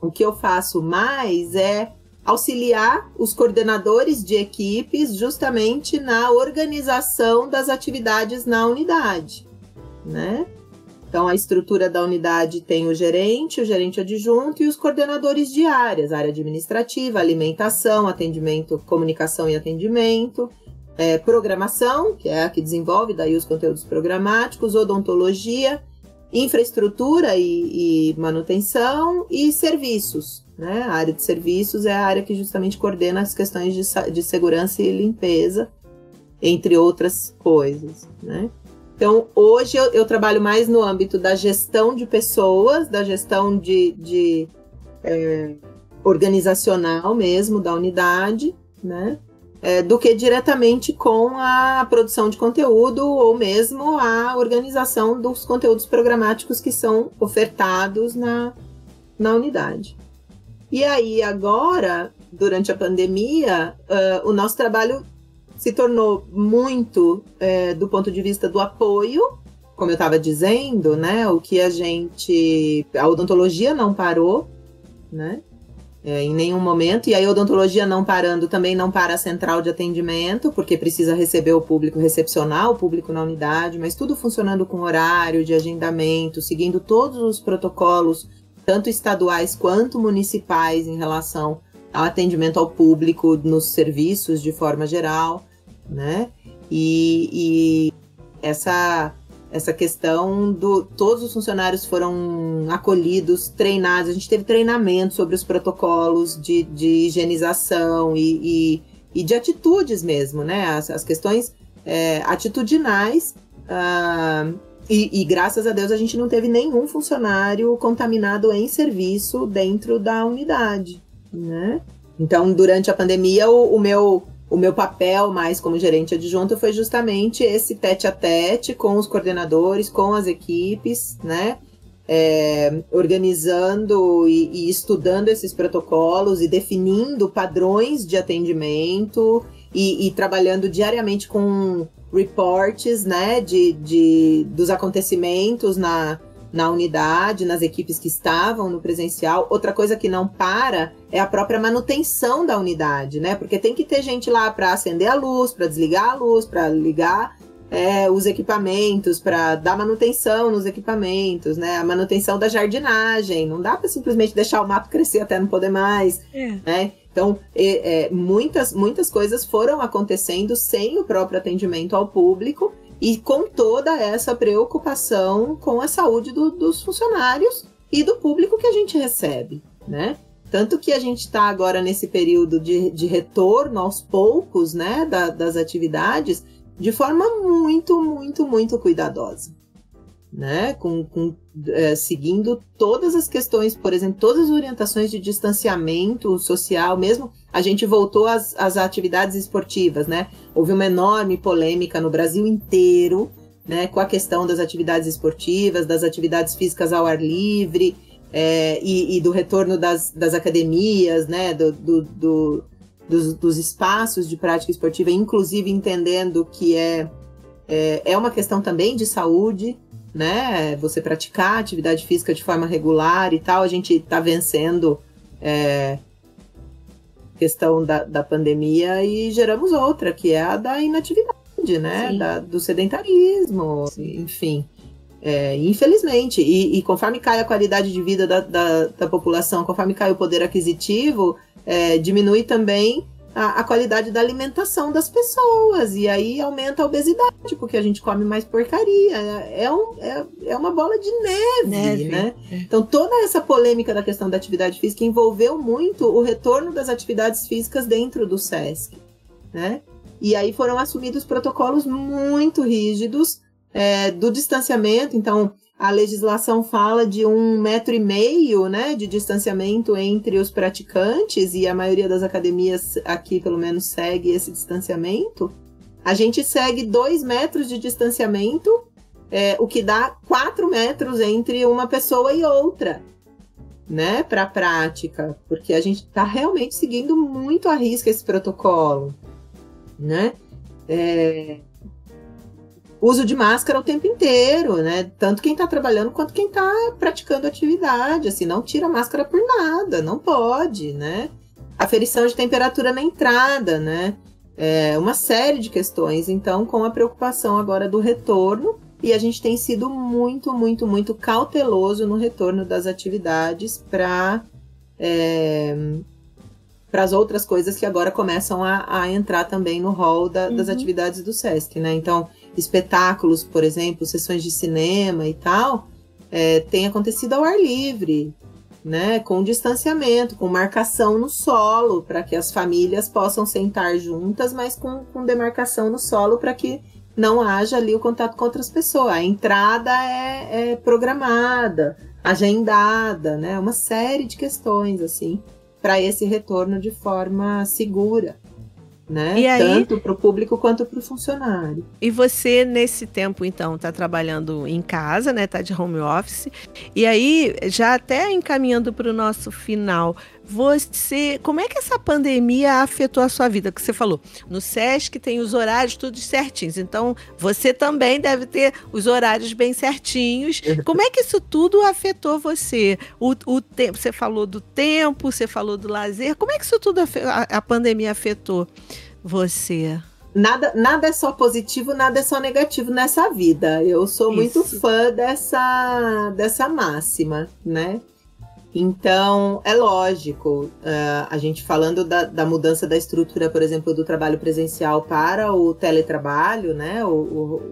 B: o que eu faço mais é auxiliar os coordenadores de equipes justamente na organização das atividades na unidade, né? Então, a estrutura da unidade tem o gerente, o gerente adjunto e os coordenadores de áreas, área administrativa, alimentação, atendimento, comunicação e atendimento, é, programação, que é a que desenvolve daí os conteúdos programáticos, odontologia, infraestrutura e, e manutenção e serviços. Né? A área de serviços é a área que justamente coordena as questões de, de segurança e limpeza, entre outras coisas. Né? Então, hoje eu, eu, trabalho mais no âmbito da gestão de pessoas, da gestão de, de é, organizacional mesmo da unidade, né? É, do que diretamente com a produção de conteúdo ou mesmo a organização dos conteúdos programáticos que são ofertados na, na unidade. E aí, agora, durante a pandemia, uh, o nosso trabalho se tornou muito é, do ponto de vista do apoio, como eu estava dizendo, né? O que a gente. A odontologia não parou, né? É, em nenhum momento. E aí, a odontologia não parando também não para a central de atendimento, porque precisa receber o público, recepcionar o público na unidade, mas tudo funcionando com horário de agendamento, seguindo todos os protocolos, tanto estaduais quanto municipais, em relação atendimento ao público nos serviços de forma geral né? E, e essa essa questão do todos os funcionários foram acolhidos, treinados. A gente teve treinamento sobre os protocolos de, de higienização e, e, e, de atitudes mesmo, né? As, as questões é, atitudinais. Uh, e, e, graças a Deus a gente não teve nenhum funcionário contaminado em serviço dentro da unidade, né? Então, durante a pandemia, o, o meu o meu papel mais como gerente adjunto foi justamente esse tete a tete com os coordenadores, com as equipes, né? É, organizando e, e, estudando esses protocolos e definindo padrões de atendimento e, e trabalhando diariamente com reportes né, de, de, dos acontecimentos na, na unidade, nas equipes que estavam no presencial. Outra coisa que não para é a própria manutenção da unidade, né? Porque tem que ter gente lá para acender a luz, para desligar a luz, para ligar é, os equipamentos, para dar manutenção nos equipamentos, né? A manutenção da jardinagem. Não dá para simplesmente deixar o mato crescer até não poder mais, é. né? Então, é, muitas, muitas coisas foram acontecendo sem o próprio atendimento ao público e com toda essa preocupação com a saúde do, dos funcionários e do público que a gente recebe, né? Tanto que a gente está agora nesse período de, de retorno aos poucos, né, da, das atividades, de forma muito, muito, muito cuidadosa né? Com, com é, seguindo todas as questões, por exemplo, todas as orientações de distanciamento social, mesmo a gente voltou às, às atividades esportivas, né? Houve uma enorme polêmica no Brasil inteiro, né? Com a questão das atividades esportivas, das atividades físicas ao ar livre. É, e, e, do retorno das, das academias, né, do, do, do dos, dos, espaços de prática esportiva, inclusive entendendo que é é, é uma questão também de saúde, né? Você praticar atividade física de forma regular e tal, a gente está vencendo é, questão da, da pandemia e geramos outra, que é a da inatividade, né? Da, do sedentarismo, Sim. enfim. É, infelizmente, e, e, conforme cai a qualidade de vida da, da, da população, conforme cai o poder aquisitivo, é, diminui também a, a, qualidade da alimentação das pessoas, e aí aumenta a obesidade, porque a gente come mais porcaria. É, um, é, é uma bola de neve, neve. né? É. Então, toda essa polêmica da questão da atividade física envolveu muito o retorno das atividades físicas dentro do SESC, né? E aí foram assumidos protocolos muito rígidos é, do distanciamento, então a legislação fala de um metro e meio né, de distanciamento entre os praticantes, e a maioria das academias aqui, pelo menos, segue esse distanciamento. A gente segue dois metros de distanciamento, é, o que dá quatro metros entre uma pessoa e outra, né, para a prática, porque a gente está realmente seguindo muito a risca esse protocolo, né? É, uso de máscara o tempo inteiro, né? Tanto quem está trabalhando quanto quem está praticando atividade. Assim, não tira máscara por nada, não pode, né? Aferição de temperatura na entrada, né? É uma série de questões. Então, com a preocupação agora do retorno, e a gente tem sido muito, muito, muito cauteloso no retorno das atividades para é, para as outras coisas que agora começam a, a entrar também no rol da, uhum. das atividades do SESC, né? Então, espetáculos, por exemplo, sessões de cinema e tal, é, tem acontecido ao ar livre, né, com distanciamento, com marcação no solo, para que as famílias possam sentar juntas, mas com, com demarcação no solo para que não haja ali o contato com outras pessoas. A entrada é, é programada, agendada, né, uma série de questões assim para esse retorno de forma segura né? E Tanto para o público quanto para o funcionário.
A: E você, nesse tempo, então, está trabalhando em casa, né? Está de home office. E aí, já até encaminhando para o nosso final, você, como é que essa pandemia afetou a sua vida? Que você falou, no SESC tem os horários todos certinhos. Então, você também deve ter os horários bem certinhos. Como é que isso tudo afetou você? O, o tempo, você falou do tempo, você falou do lazer. Como é que isso tudo a, a pandemia afetou você?
B: nada, nada é só positivo, nada é só negativo nessa vida. Eu sou Isso. muito fã dessa, dessa máxima, né? Então, é lógico, uh, a gente falando da, da, mudança da estrutura, por exemplo, do trabalho presencial para o teletrabalho, né, o, o,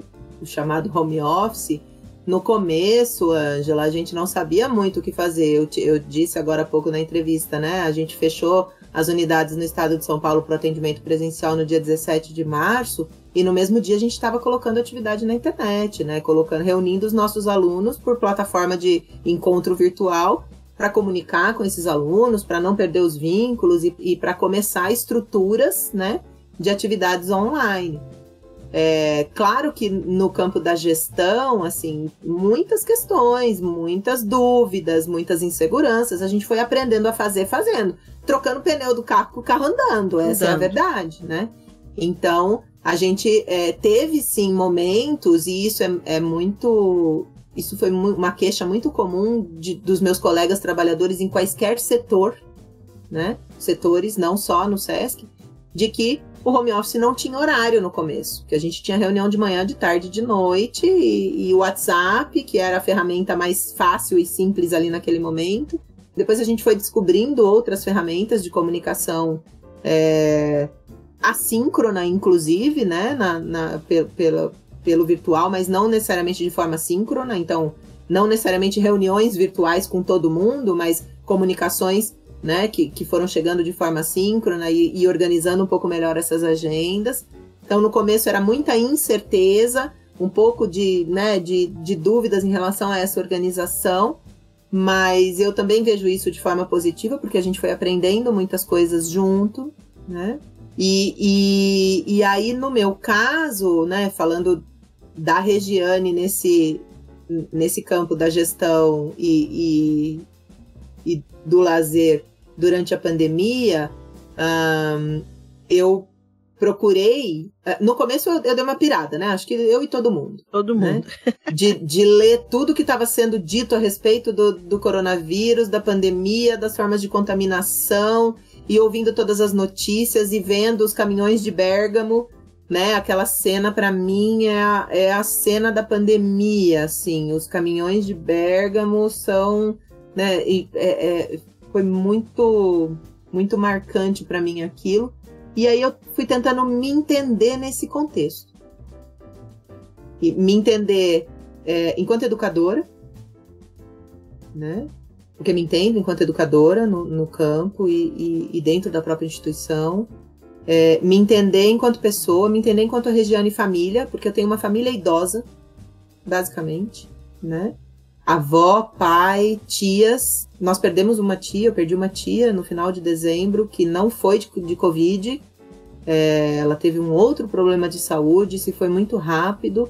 B: o chamado home office, no começo, Angela, a gente não sabia muito o que fazer. Eu, eu disse agora há pouco na entrevista, né, a gente fechou as unidades no estado de São Paulo para atendimento presencial no dia 17 de março, e no mesmo dia a gente estava colocando atividade na internet, né? Colocando, reunindo os nossos alunos por plataforma de encontro virtual para comunicar com esses alunos, para não perder os vínculos e, e para começar estruturas né, de atividades online. É, claro que no campo da gestão, assim, muitas questões, muitas dúvidas, muitas inseguranças, a gente foi aprendendo a fazer fazendo, trocando o pneu do carro com o carro andando, essa andando. é a verdade, né? Então, a gente é, teve sim momentos, e isso é, é muito isso foi uma queixa muito comum de, dos meus colegas trabalhadores em quaisquer setor, né? Setores, não só no SESC, de que o home office não tinha horário no começo, que a gente tinha reunião de manhã, de tarde, de noite, e, o WhatsApp, que era a ferramenta mais fácil e simples ali naquele momento. Depois a gente foi descobrindo outras ferramentas de comunicação é, assíncrona, inclusive, né, na, na, pela, pelo virtual, mas não necessariamente de forma síncrona, então não necessariamente reuniões virtuais com todo mundo, mas comunicações né, que, que foram chegando de forma síncrona e, e organizando um pouco melhor essas agendas. Então, no começo era muita incerteza, um pouco de, né, de, de dúvidas em relação a essa organização, mas eu também vejo isso de forma positiva, porque a gente foi aprendendo muitas coisas junto, né? E, e, e aí, no meu caso, né, falando da Regiane nesse, nesse campo da gestão e, e, e do lazer durante a pandemia, um, eu procurei. Eh, no começo eu, eu, dei uma pirada, né? Acho que eu e todo mundo.
A: Todo né? mundo.
B: Né? De, de ler tudo que estava sendo dito a respeito do, do coronavírus, da pandemia, das formas de contaminação, e ouvindo todas as notícias e vendo os caminhões de Bérgamo. Né, aquela cena para mim é a, é a cena da pandemia, assim, os caminhões de Bérgamo são, né, e, é, é, foi muito, muito marcante para mim aquilo. E aí eu fui tentando me entender nesse contexto. E me entender é, enquanto educadora, né? Porque me entendo enquanto educadora no, no campo e, e, e, dentro da própria instituição. É, me entender enquanto pessoa, me entender enquanto Regiane família, porque eu tenho uma família idosa, basicamente, né? avó, pai, tias. Nós perdemos uma tia, eu perdi uma tia no final de dezembro que não foi de, de Covid. É, ela teve um outro problema de saúde, se foi muito rápido.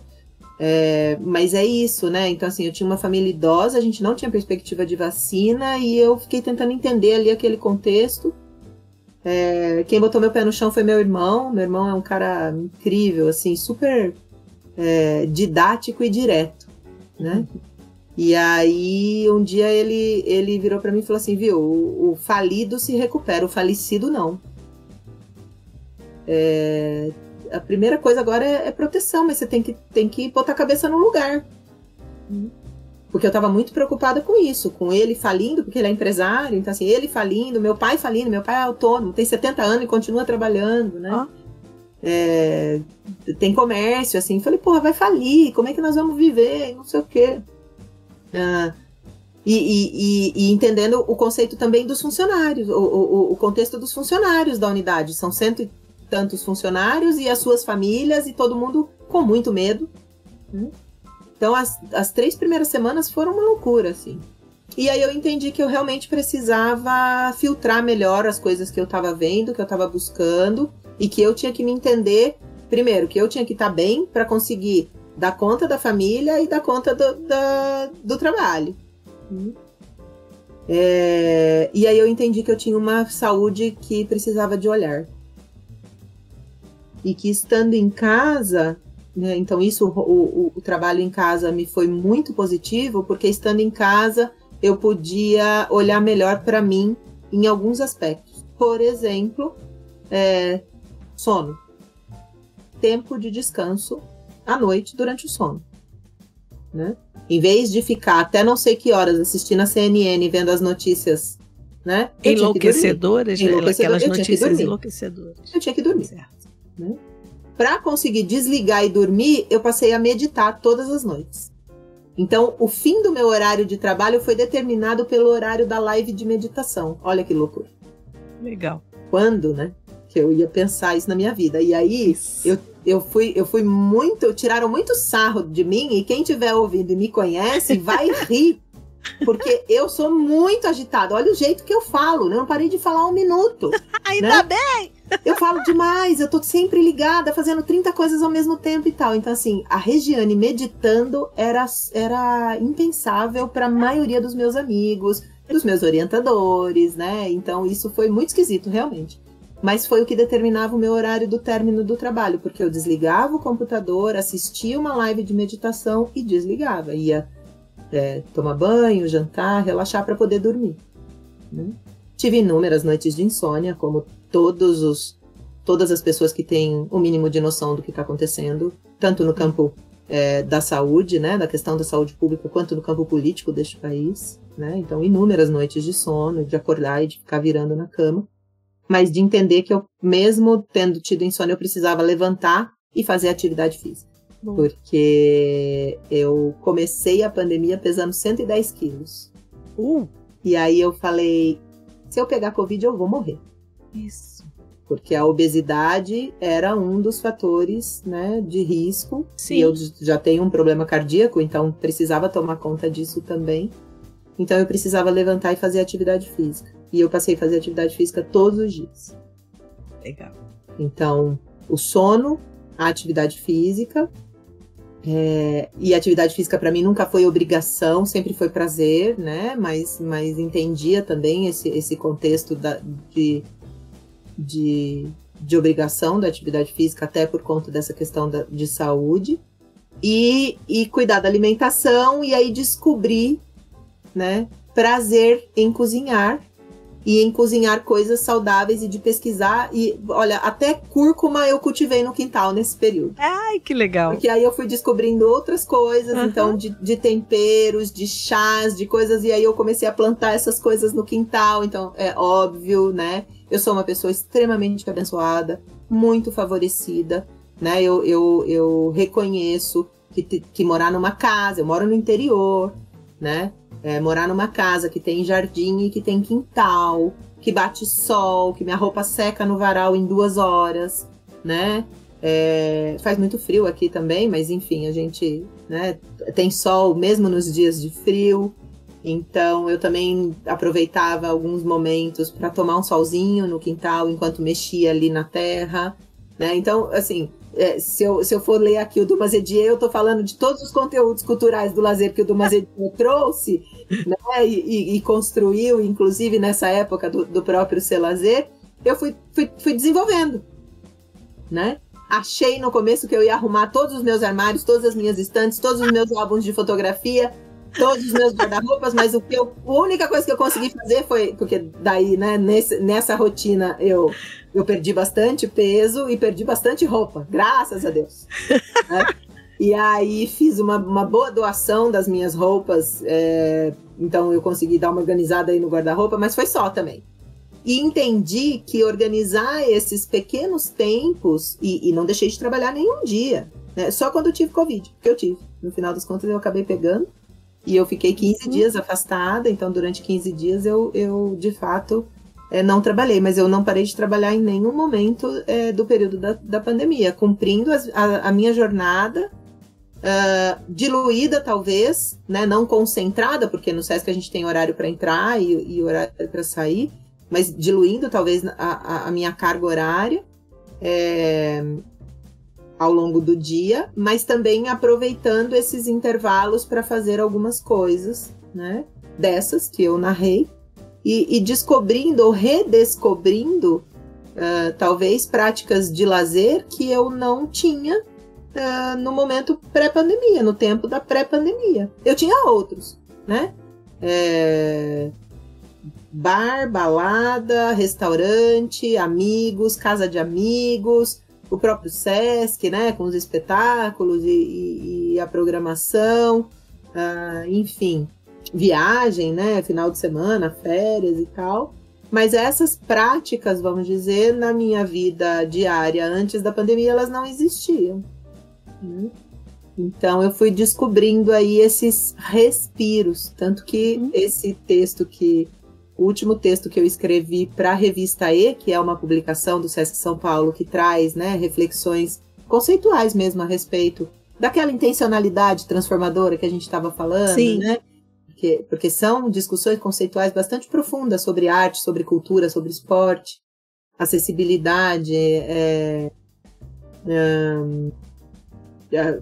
B: É, mas é isso, né? Então, assim, eu tinha uma família idosa, a gente não tinha perspectiva de vacina e eu fiquei tentando entender ali aquele contexto. É, quem botou meu pé no chão foi meu irmão. Meu irmão é um cara incrível, assim, super é, didático e direto, né? E aí, um dia ele, ele virou para mim e falou assim: viu, o, o, falido se recupera, o falecido não. É, a primeira coisa agora é, é, proteção, mas você tem que, tem que botar a cabeça no lugar. Porque eu estava muito preocupada com isso, com ele falindo, porque ele é empresário, então assim, ele falindo, meu pai falindo, meu pai é autônomo, tem 70 anos e continua trabalhando, né? Ah. É, tem comércio, assim, falei, porra, vai falir, como é que nós vamos viver? Não sei o quê. Uh, e, e, e, entendendo o conceito também dos funcionários, o, o, o, contexto dos funcionários da unidade. São cento e tantos funcionários e as suas famílias e todo mundo com muito medo. Né? Então, as, as três primeiras semanas foram uma loucura, assim. E aí eu entendi que eu realmente precisava filtrar melhor as coisas que eu estava vendo, que eu estava buscando, e que eu tinha que me entender, primeiro, que eu tinha que estar tá bem para conseguir dar conta da família e dar conta do, da, do trabalho. É, e aí eu entendi que eu tinha uma saúde que precisava de olhar. E que estando em casa, né, então isso, o, o, o trabalho em casa me foi muito positivo, porque estando em casa eu podia olhar melhor para mim em alguns aspectos. Por exemplo, é, sono. Tempo de descanso à noite durante o sono. Né? Em vez de ficar até não sei que horas assistindo a CNN vendo as notícias né?
A: enlouquecedoras, né? aquelas notícias enlouquecedoras.
B: Eu tinha que dormir. Né? Para conseguir desligar e dormir, eu passei a meditar todas as noites. Então, o fim do meu horário de trabalho foi determinado pelo horário da live de meditação. Olha que loucura.
A: Legal.
B: Quando, né? Que eu ia pensar isso na minha vida. E aí, eu eu fui, eu fui muito, tiraram muito sarro de mim e quem tiver ouvido e me conhece vai rir, porque eu sou muito agitada. Olha o jeito que eu falo, né? Eu não parei de falar um minuto.
A: Ainda né? bem!
B: Eu falo demais, eu tô sempre ligada, fazendo 30 coisas ao mesmo tempo e tal. Então, assim, a Regiane meditando era, era impensável para a maioria dos meus amigos, dos meus orientadores, né? Então, isso foi muito esquisito, realmente mas foi o que determinava o meu horário do término do trabalho, porque eu desligava o computador, assistia uma live de meditação e desligava. Ia é, tomar banho, jantar, relaxar para poder dormir. Né? Tive inúmeras noites de insônia, como todos os, todas as pessoas que têm o mínimo de noção do que está acontecendo, tanto no campo é, da saúde, né, da questão da saúde pública, quanto no campo político deste país. Né? Então, inúmeras noites de sono, de acordar e de ficar virando na cama mas de entender que eu, mesmo tendo tido insônia, eu precisava levantar e fazer atividade física. Bom. Porque eu comecei a pandemia pesando 110 quilos.
A: Uh.
B: E aí eu falei: se eu pegar Covid, eu vou morrer.
A: Isso.
B: Porque a obesidade era um dos fatores né, de risco.
A: Sim.
B: E eu já tenho um problema cardíaco, então precisava tomar conta disso também. Então eu precisava levantar e fazer atividade física. E eu passei a fazer atividade física todos os dias.
A: Legal.
B: Então, o sono, a atividade física. É, e atividade física para mim nunca foi obrigação, sempre foi prazer, né? Mas, mas entendia também esse, esse contexto da, de, de, de obrigação da atividade física, até por conta dessa questão da, de saúde, e, e cuidar da alimentação, e aí descobrir né, prazer em cozinhar e em cozinhar coisas saudáveis e de pesquisar. E olha, até cúrcuma eu cultivei no quintal nesse período.
A: Ai, que legal.
B: Porque aí eu fui descobrindo outras coisas, uhum. então, de, de, temperos, de chás, de coisas, e aí eu comecei a plantar essas coisas no quintal. Então, é óbvio, né? Eu sou uma pessoa extremamente abençoada, muito favorecida, né? Eu, eu, eu reconheço que, que morar numa casa, eu moro no interior, né? É, morar numa casa que tem jardim e que tem quintal, que bate sol, que minha roupa seca no varal em duas horas, né? É, faz muito frio aqui também, mas enfim, a gente né, tem sol mesmo nos dias de frio. Então eu também aproveitava alguns momentos para tomar um solzinho no quintal enquanto mexia ali na terra. Né? Então, assim, é, se, eu, se eu for ler aqui o Dumas Edier, eu estou falando de todos os conteúdos culturais do lazer que o Dumas Edier trouxe né, e, e, e, construiu, inclusive nessa época do, do próprio Ser Lazer, eu fui, fui, fui desenvolvendo. Né? Achei no começo que eu ia arrumar todos os meus armários, todas as minhas estantes, todos os meus álbuns de fotografia, todos os meus guarda-roupas, mas o que eu, a única coisa que eu consegui fazer foi, porque daí, né, nesse, nessa rotina eu eu perdi bastante peso e perdi bastante roupa, graças a Deus. né? E aí fiz uma, uma boa doação das minhas roupas, é, então eu consegui dar uma organizada aí no guarda-roupa, mas foi só também. E entendi que organizar esses pequenos tempos, e, e não deixei de trabalhar nenhum dia, né? só quando eu tive Covid, que eu tive. No final das contas eu acabei pegando, e eu fiquei 15 uhum. dias afastada, então durante 15 dias eu, eu de fato é, não trabalhei, mas eu não parei de trabalhar em nenhum momento é, do período da, da pandemia, cumprindo as, a, a, minha jornada, uh, diluída talvez, né, não concentrada, porque no SESC a gente tem horário para entrar e, e horário para sair, mas diluindo talvez a, a minha carga horária é, ao longo do dia, mas também aproveitando esses intervalos para fazer algumas coisas, né, dessas que eu narrei e, e descobrindo ou redescobrindo uh, talvez práticas de lazer que eu não tinha uh, no momento pré-pandemia, no tempo da pré-pandemia. Eu tinha outros, né? É... Bar, balada, restaurante, amigos, casa de amigos, o próprio Sesc, né, com os espetáculos e, e, e a programação, uh, enfim viagem, né? Final de semana, férias e tal. Mas essas práticas, vamos dizer, na minha vida diária antes da pandemia, elas não existiam. Né? Então eu fui descobrindo aí esses respiros, tanto que uhum. esse texto que o último texto que eu escrevi para a revista E, que é uma publicação do SESC São Paulo que traz, né, reflexões conceituais mesmo a respeito daquela intencionalidade transformadora que a gente estava falando, Sim. né? porque, porque são discussões conceituais bastante profundas sobre arte, sobre cultura, sobre esporte, acessibilidade, é, é, é,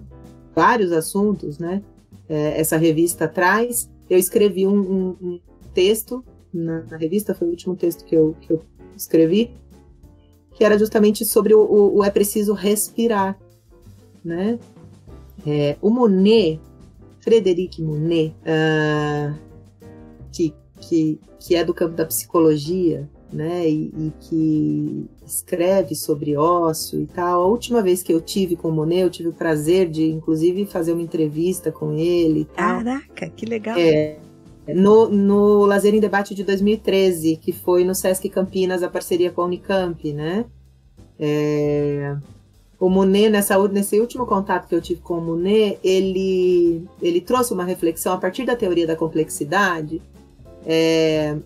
B: vários assuntos, né? É, essa revista traz. Eu escrevi um, um, um texto na, na, revista, foi o último texto que eu, que eu escrevi, que era justamente sobre o, o, o é preciso respirar, né? É, o Monet Frederic Monet, uh, que, que, que é do campo da psicologia, né, e, e, que escreve sobre ócio e tal. A última vez que eu tive com o Monet, eu tive o prazer de, inclusive, fazer uma entrevista com ele.
A: Caraca, que legal!
B: É, no, no Lazer em Debate de 2013, que foi no Sesc Campinas, a parceria com a Unicamp, né? É, o Monet, nessa, nesse último contato que eu tive com o Monet, ele, ele trouxe uma reflexão a partir da teoria da complexidade é,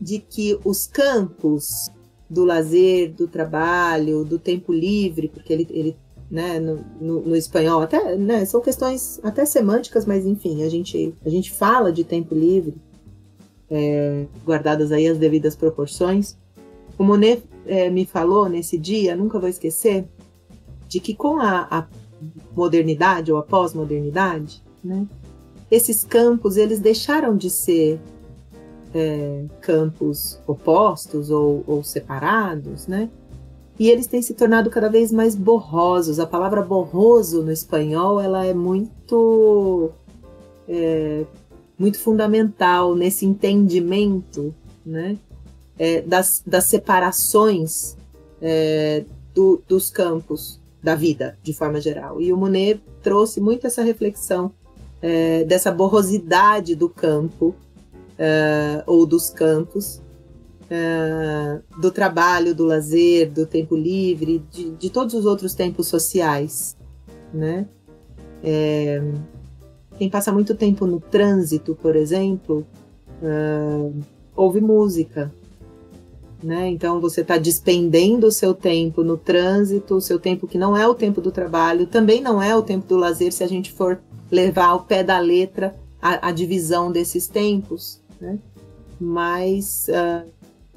B: de que os campos do lazer, do trabalho, do tempo livre, porque ele, ele né, no, no, no, espanhol, até, né, são questões até semânticas, mas enfim, a gente, a gente fala de tempo livre, é, guardadas aí as devidas proporções. O Monet é, me falou nesse dia, nunca vou esquecer, de que com a, a modernidade ou a pós-modernidade, né, esses campos eles deixaram de ser é, campos opostos ou, ou separados, né, e eles têm se tornado cada vez mais borrosos. A palavra borroso no espanhol ela é muito é, muito fundamental nesse entendimento, né, é, das, das separações é, do, dos campos da vida, de forma geral. E o Monet trouxe muito essa reflexão é, dessa borrosidade do campo é, ou dos campos uh, do trabalho, do lazer, do tempo livre, de, de todos os outros tempos sociais, né? É, quem passa muito tempo no trânsito, por exemplo, uh, ouve música, né? Então você está despendendo o seu tempo no trânsito, o seu tempo que não é o tempo do trabalho, também não é o tempo do lazer, se a gente for levar ao pé da letra a, a divisão desses tempos, né? Mas uh,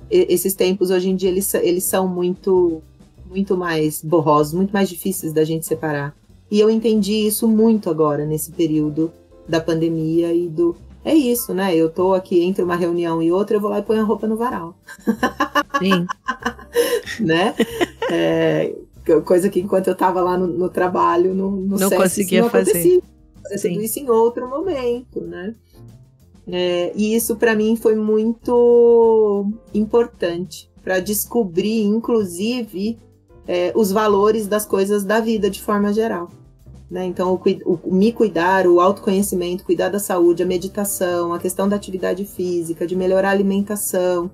B: esses tempos hoje em dia eles, eles são muito muito mais borrosos, muito mais difíceis da gente separar. E eu entendi isso muito agora nesse período da pandemia e do é isso, né? Eu tô aqui entre uma reunião e outra, eu vou lá e ponho a roupa no varal.
A: Sim.
B: né? É, coisa que enquanto eu tava lá no, no trabalho, no, no
A: não conseguia
B: não
A: fazer.
B: Acontecia. Fazer tudo isso em outro momento, né? É, e isso para mim foi muito importante para descobrir, inclusive, é, os valores das coisas da vida de forma geral. Né? Então, o, o, me cuidar, o autoconhecimento, cuidar da saúde, a meditação, a questão da atividade física, de melhorar a alimentação,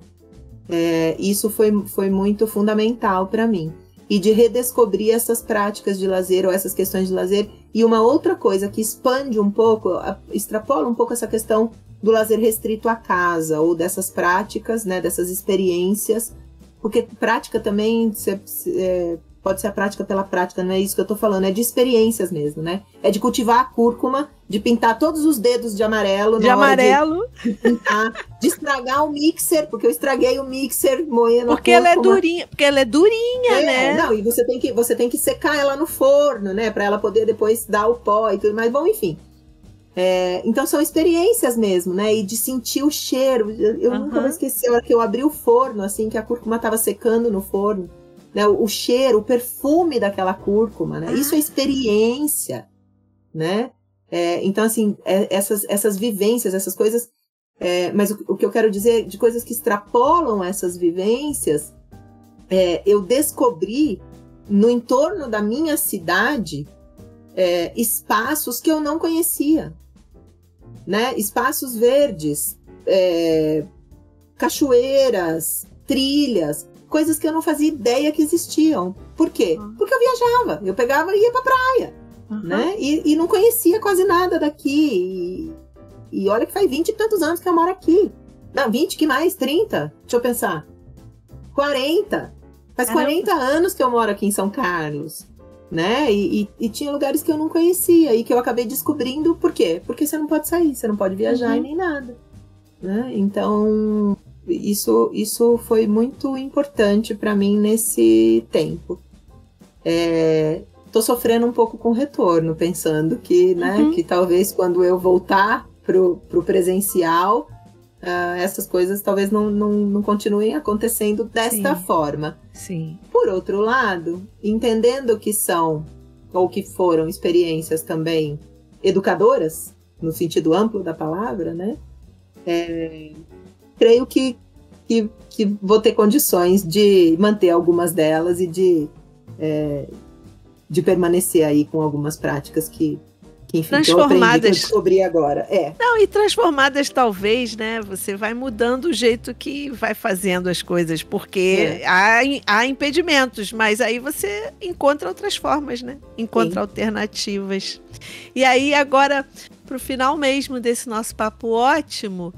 B: é, isso foi, foi muito fundamental para mim. E de redescobrir essas práticas de lazer ou essas questões de lazer. E uma outra coisa que expande um pouco, extrapola um pouco essa questão do lazer restrito à casa ou dessas práticas, né, dessas experiências, porque prática também se, se, é, pode ser a prática pela prática, não é isso que eu tô falando, é de experiências mesmo, né? É de cultivar a cúrcuma, de pintar todos os dedos de amarelo.
A: De amarelo.
B: De, pintar, de estragar o mixer, porque eu estraguei o mixer moendo
A: Porque ela é durinha, porque ela é durinha, é, né?
B: Não, e você tem que você tem que secar ela no forno, né, para ela poder depois dar o pó e tudo mais. Bom, enfim. É, então são experiências mesmo, né? E de sentir o cheiro. Eu, uhum. nunca vou esquecer a hora que eu abri o forno, assim, que a cúrcuma estava secando no forno. Né? O, o, cheiro, o perfume daquela cúrcuma, né? Isso é experiência, né? É, então, assim, é, essas, essas vivências, essas coisas. É, mas o, o, que eu quero dizer de coisas que extrapolam essas vivências, é, eu descobri no entorno da minha cidade é, espaços que eu não conhecia, né? Espaços verdes, é, cachoeiras, trilhas, coisas que eu não fazia ideia que existiam. Por quê? Uhum. Porque eu viajava, eu pegava e ia pra praia, uhum. né? E, e, não conhecia quase nada daqui. E, e olha que faz 20 e tantos anos que eu moro aqui. Não, 20, que mais? 30? Deixa eu pensar. 40. Faz Caramba. 40 anos que eu moro aqui em São Carlos né? E, e, e, tinha lugares que eu não conhecia e que eu acabei descobrindo por quê? Porque você não pode sair, você não pode viajar uhum. e nem nada. Né? Então, isso, isso foi muito importante para mim nesse tempo. É, tô sofrendo um pouco com o retorno, pensando que, né, uhum. que talvez quando eu voltar pro, pro presencial, uh, essas coisas talvez não, não, não continuem acontecendo desta Sim. forma.
A: Sim.
B: Por outro lado, entendendo que são ou que foram experiências também educadoras, no sentido amplo da palavra, né? É, creio que, que, que, vou ter condições de manter algumas delas e de, é, de permanecer aí com algumas práticas que, que enfim,
A: transformadas.
B: Que eu, descobri agora. É.
A: Não, e transformadas talvez, né? Você vai mudando o jeito que vai fazendo as coisas, porque é. há, há impedimentos, mas aí você encontra outras formas, né? Encontra Sim. alternativas. E aí, agora, para o final mesmo desse nosso papo ótimo,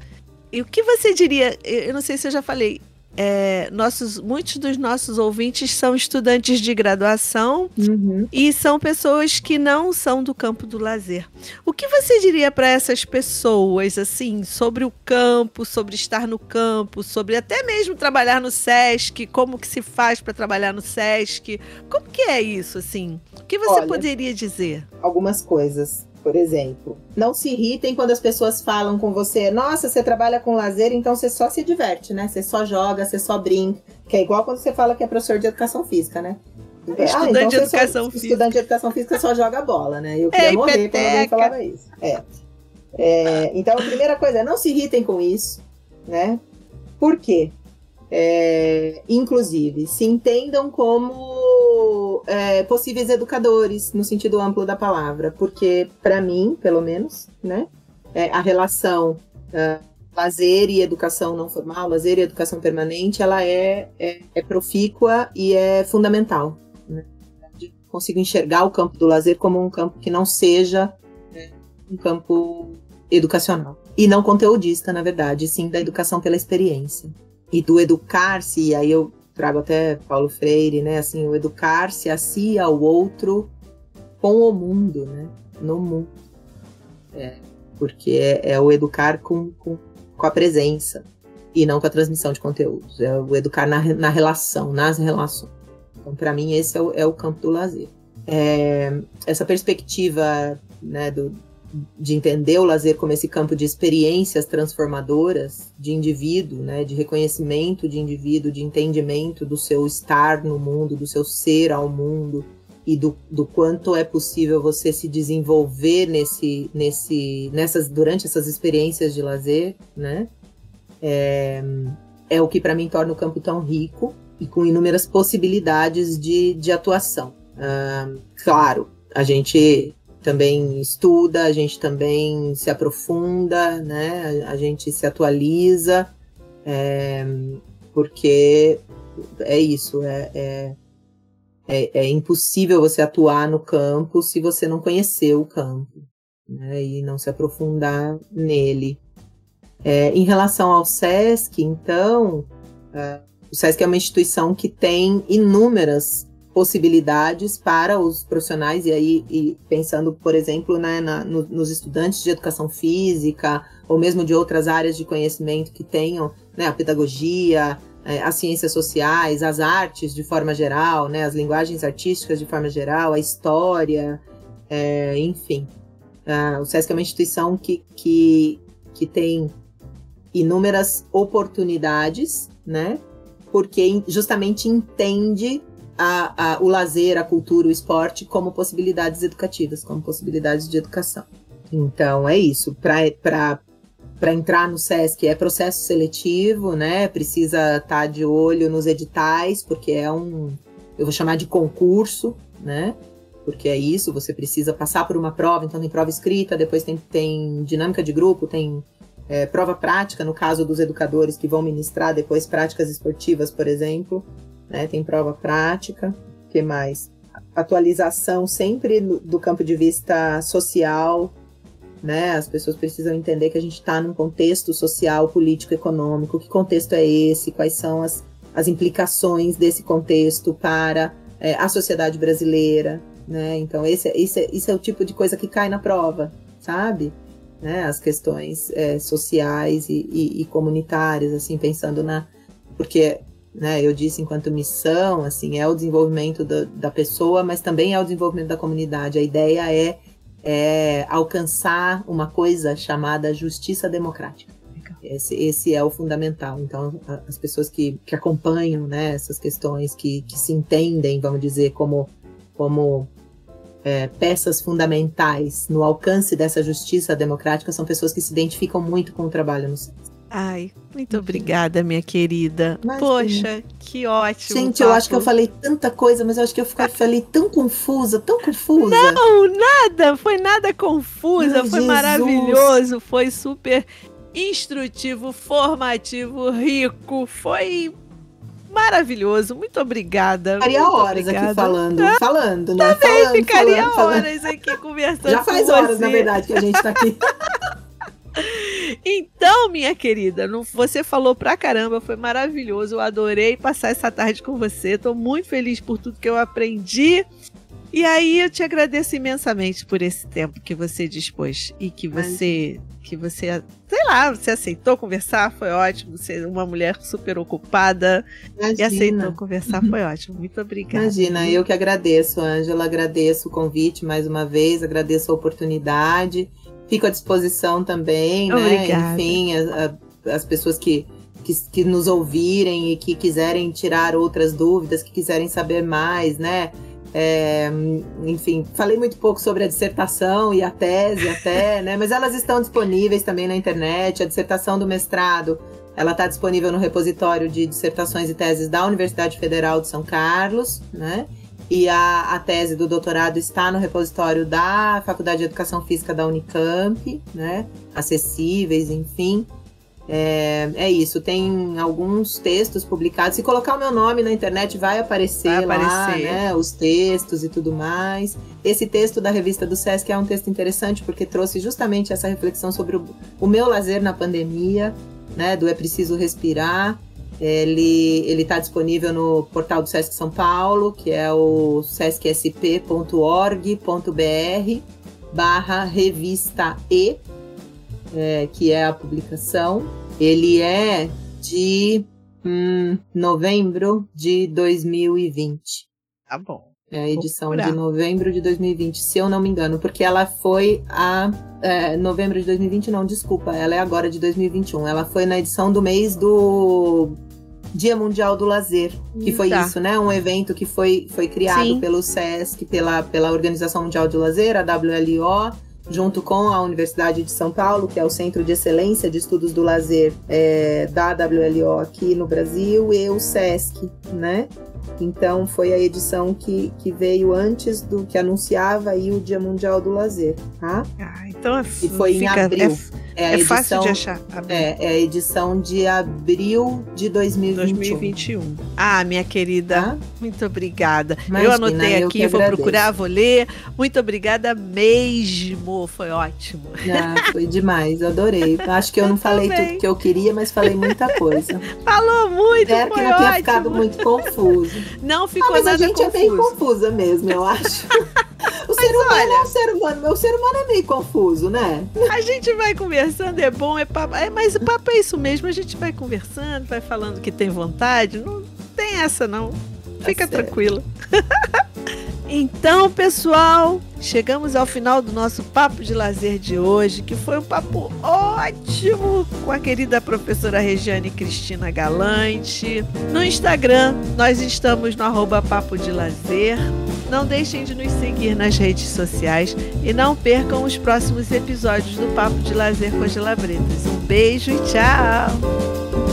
A: e o que você diria? Eu não sei se eu já falei é, nossos, muitos dos nossos ouvintes são estudantes de graduação uhum. e são pessoas que não são do campo do lazer. O que você diria para essas pessoas, assim, sobre o campo, sobre estar no campo, sobre até mesmo trabalhar no SESC, como que se faz para trabalhar no SESC? Como que é isso, assim? O que você Olha, poderia dizer?
B: Algumas coisas. Por exemplo. Não se irritem quando as pessoas falam com você, nossa, você trabalha com lazer, então você só se diverte, né? Você só joga, você só brinca. Que é igual quando você fala que é professor de educação física, né?
A: Estudante ah, então de educação
B: só,
A: física.
B: Estudante de educação física só joga bola, né? Eu queria Ei, morrer peteca. quando alguém falava isso. É. é. Então, a primeira coisa é não se irritem com isso, né? Por quê? É, inclusive, se entendam como é, possíveis educadores, no sentido amplo da palavra, porque, para mim, pelo menos, né, é, a relação uh, lazer e educação não formal, lazer e educação permanente, ela é, é, é profícua e é fundamental. Né? Consigo enxergar o campo do lazer como um campo que não seja né, um campo educacional. E não conteudista, na verdade, sim da educação pela experiência e do educar-se, e aí eu trago até Paulo Freire, né? Assim, o educar-se a si e ao outro com o mundo, né? No mundo. É, porque é, é o educar com, com, com, a presença e não com a transmissão de conteúdos. É o educar na, na relação, nas relações. Então, para mim, esse é o, é o campo do lazer. É, essa perspectiva né, do, de entender o lazer como esse campo de experiências transformadoras de indivíduo, né, de reconhecimento de indivíduo, de entendimento do seu estar no mundo, do seu ser ao mundo e do, do quanto é possível você se desenvolver nesse, nesse, nessas, durante essas experiências de lazer, né, é, é o que para mim torna o campo tão rico e com inúmeras possibilidades de, de atuação. Ah, claro, a gente também estuda, a gente também se aprofunda, né? A gente se atualiza, é, porque é isso, é, é, é, é, impossível você atuar no campo se você não conhecer o campo, né? E não se aprofundar nele. É, em relação ao SESC, então, é, o SESC é uma instituição que tem inúmeras possibilidades para os profissionais, e aí e pensando, por exemplo, né, na, no, nos estudantes de educação física, ou mesmo de outras áreas de conhecimento que tenham né, a pedagogia, é, as ciências sociais, as artes de forma geral, né, as linguagens artísticas de forma geral, a história, é, enfim. Uh, o SESC é uma instituição que, que, que tem inúmeras oportunidades, né? Porque justamente entende a, a, o lazer, a cultura, o esporte como possibilidades educativas, como possibilidades de educação. Então é isso. Para entrar no SESC é processo seletivo, né? Precisa estar tá de olho nos editais, porque é um, eu vou chamar de concurso, né? Porque é isso, você precisa passar por uma prova, então tem prova escrita, depois tem, tem dinâmica de grupo, tem é, prova prática, no caso dos educadores que vão ministrar depois práticas esportivas, por exemplo né? Tem prova prática, que mais? Atualização sempre do campo de vista social, né? As pessoas precisam entender que a gente está num contexto social, político, econômico. Que contexto é esse? Quais são as, as implicações desse contexto para é, a sociedade brasileira, né? Então esse, esse, esse é o tipo de coisa que cai na prova, sabe? Né? As questões é, sociais e, e, e comunitárias, assim, pensando na porque né, eu disse enquanto missão, assim, é o desenvolvimento da, da pessoa, mas também é o desenvolvimento da comunidade. A ideia é, é alcançar uma coisa chamada justiça democrática. Esse, esse, é o fundamental. Então, as pessoas que, que acompanham né, essas questões, que, que se entendem, vamos dizer, como, como é, peças fundamentais no alcance dessa justiça democrática, são pessoas que se identificam muito com o trabalho no centro.
A: Ai, muito obrigada, minha querida. Poxa, que ótimo.
B: Gente, papo. eu acho que eu falei tanta coisa, mas eu acho que eu falei tão confusa, tão confusa.
A: Não, nada, foi nada confusa, Ai, foi Jesus. maravilhoso, foi super instrutivo, formativo, rico, foi maravilhoso. Muito obrigada.
B: Ficaria horas obrigada. aqui falando, ah, falando, né?
A: Também
B: falando,
A: ficaria falando, horas falando. aqui conversando.
B: Já faz horas,
A: você.
B: na verdade, que a gente tá aqui.
A: Então, minha querida, você falou pra caramba, foi maravilhoso. Eu adorei passar essa tarde com você. Tô muito feliz por tudo que eu aprendi. E aí eu te agradeço imensamente por esse tempo que você dispôs e que você que você, sei lá, você aceitou conversar, foi ótimo. Você é uma mulher super ocupada Imagina. e aceitou conversar, foi ótimo. Muito obrigada.
B: Imagina, eu que agradeço, Ângela, agradeço o convite mais uma vez, agradeço a oportunidade. Fico à disposição também, né? Obrigada. né? Enfim, a, a, as pessoas que que, que, nos ouvirem e que quiserem tirar outras dúvidas, que quiserem saber mais, né? É, enfim, falei muito pouco sobre a dissertação e a tese até, né? Mas elas estão disponíveis também na internet. A dissertação do mestrado, ela está disponível no repositório de dissertações e teses da Universidade Federal de São Carlos, né? E a, a tese do doutorado está no repositório da Faculdade de Educação Física da Unicamp, né? Acessíveis, enfim. É, é, isso, tem alguns textos publicados. Se colocar o meu nome na internet, vai aparecer, vai aparecer. lá, né? Os textos e tudo mais. Esse texto da revista do Sesc é um texto interessante porque trouxe justamente essa reflexão sobre o, o meu lazer na pandemia, né? Do É Preciso Respirar. Ele está disponível no portal do Sesc São Paulo, que é o sescsp.org.br barra revista E é, que é a publicação. Ele é de hum, novembro de 2020.
A: Tá bom.
B: É a edição de novembro de 2020, se eu não me engano, porque ela foi a. É, novembro de 2020, não, desculpa, ela é agora de 2021. Ela foi na edição do mês do Dia Mundial do Lazer, que foi tá. isso, né? Um evento que foi, foi criado Sim. pelo SESC, pela, pela Organização Mundial do Lazer, a WLO junto com a Universidade de São Paulo, que é o Centro de Excelência de Estudos do Lazer é, da WLO aqui no Brasil, e o SESC, né? Então foi a edição que, que veio antes do que anunciava aí o Dia Mundial do Lazer, tá?
A: Ah, então é,
B: e foi fica, em abril.
A: É é, é edição, fácil de achar.
B: É, é, a edição de abril de 2021.
A: 2021. Ah, minha querida, ah? muito obrigada. Imagina, eu anotei eu aqui, vou procurar, vou ler. Muito obrigada mesmo, foi ótimo.
B: Ah, foi demais, adorei. Acho que eu, eu não falei também. tudo que eu queria, mas falei muita coisa.
A: Falou muito,
B: Espero que não tenha ficado muito confuso.
A: Não ficou ah, mas
B: nada
A: a gente
B: confuso. é bem confusa mesmo, eu acho. O ser humano olha, é um ser humano, o ser humano é meio confuso, né?
A: A gente vai conversando, é bom, é papo. É, mas o papo é isso mesmo, a gente vai conversando, vai falando que tem vontade. Não tem essa, não. Tá Fica tá tranquila. Então, pessoal, chegamos ao final do nosso papo de lazer de hoje, que foi um papo ótimo com a querida professora Regiane Cristina Galante. No Instagram, nós estamos no arroba papo de lazer. Não deixem de nos seguir nas redes sociais e não percam os próximos episódios do Papo de Lazer com as Gelabretas. Um beijo e tchau!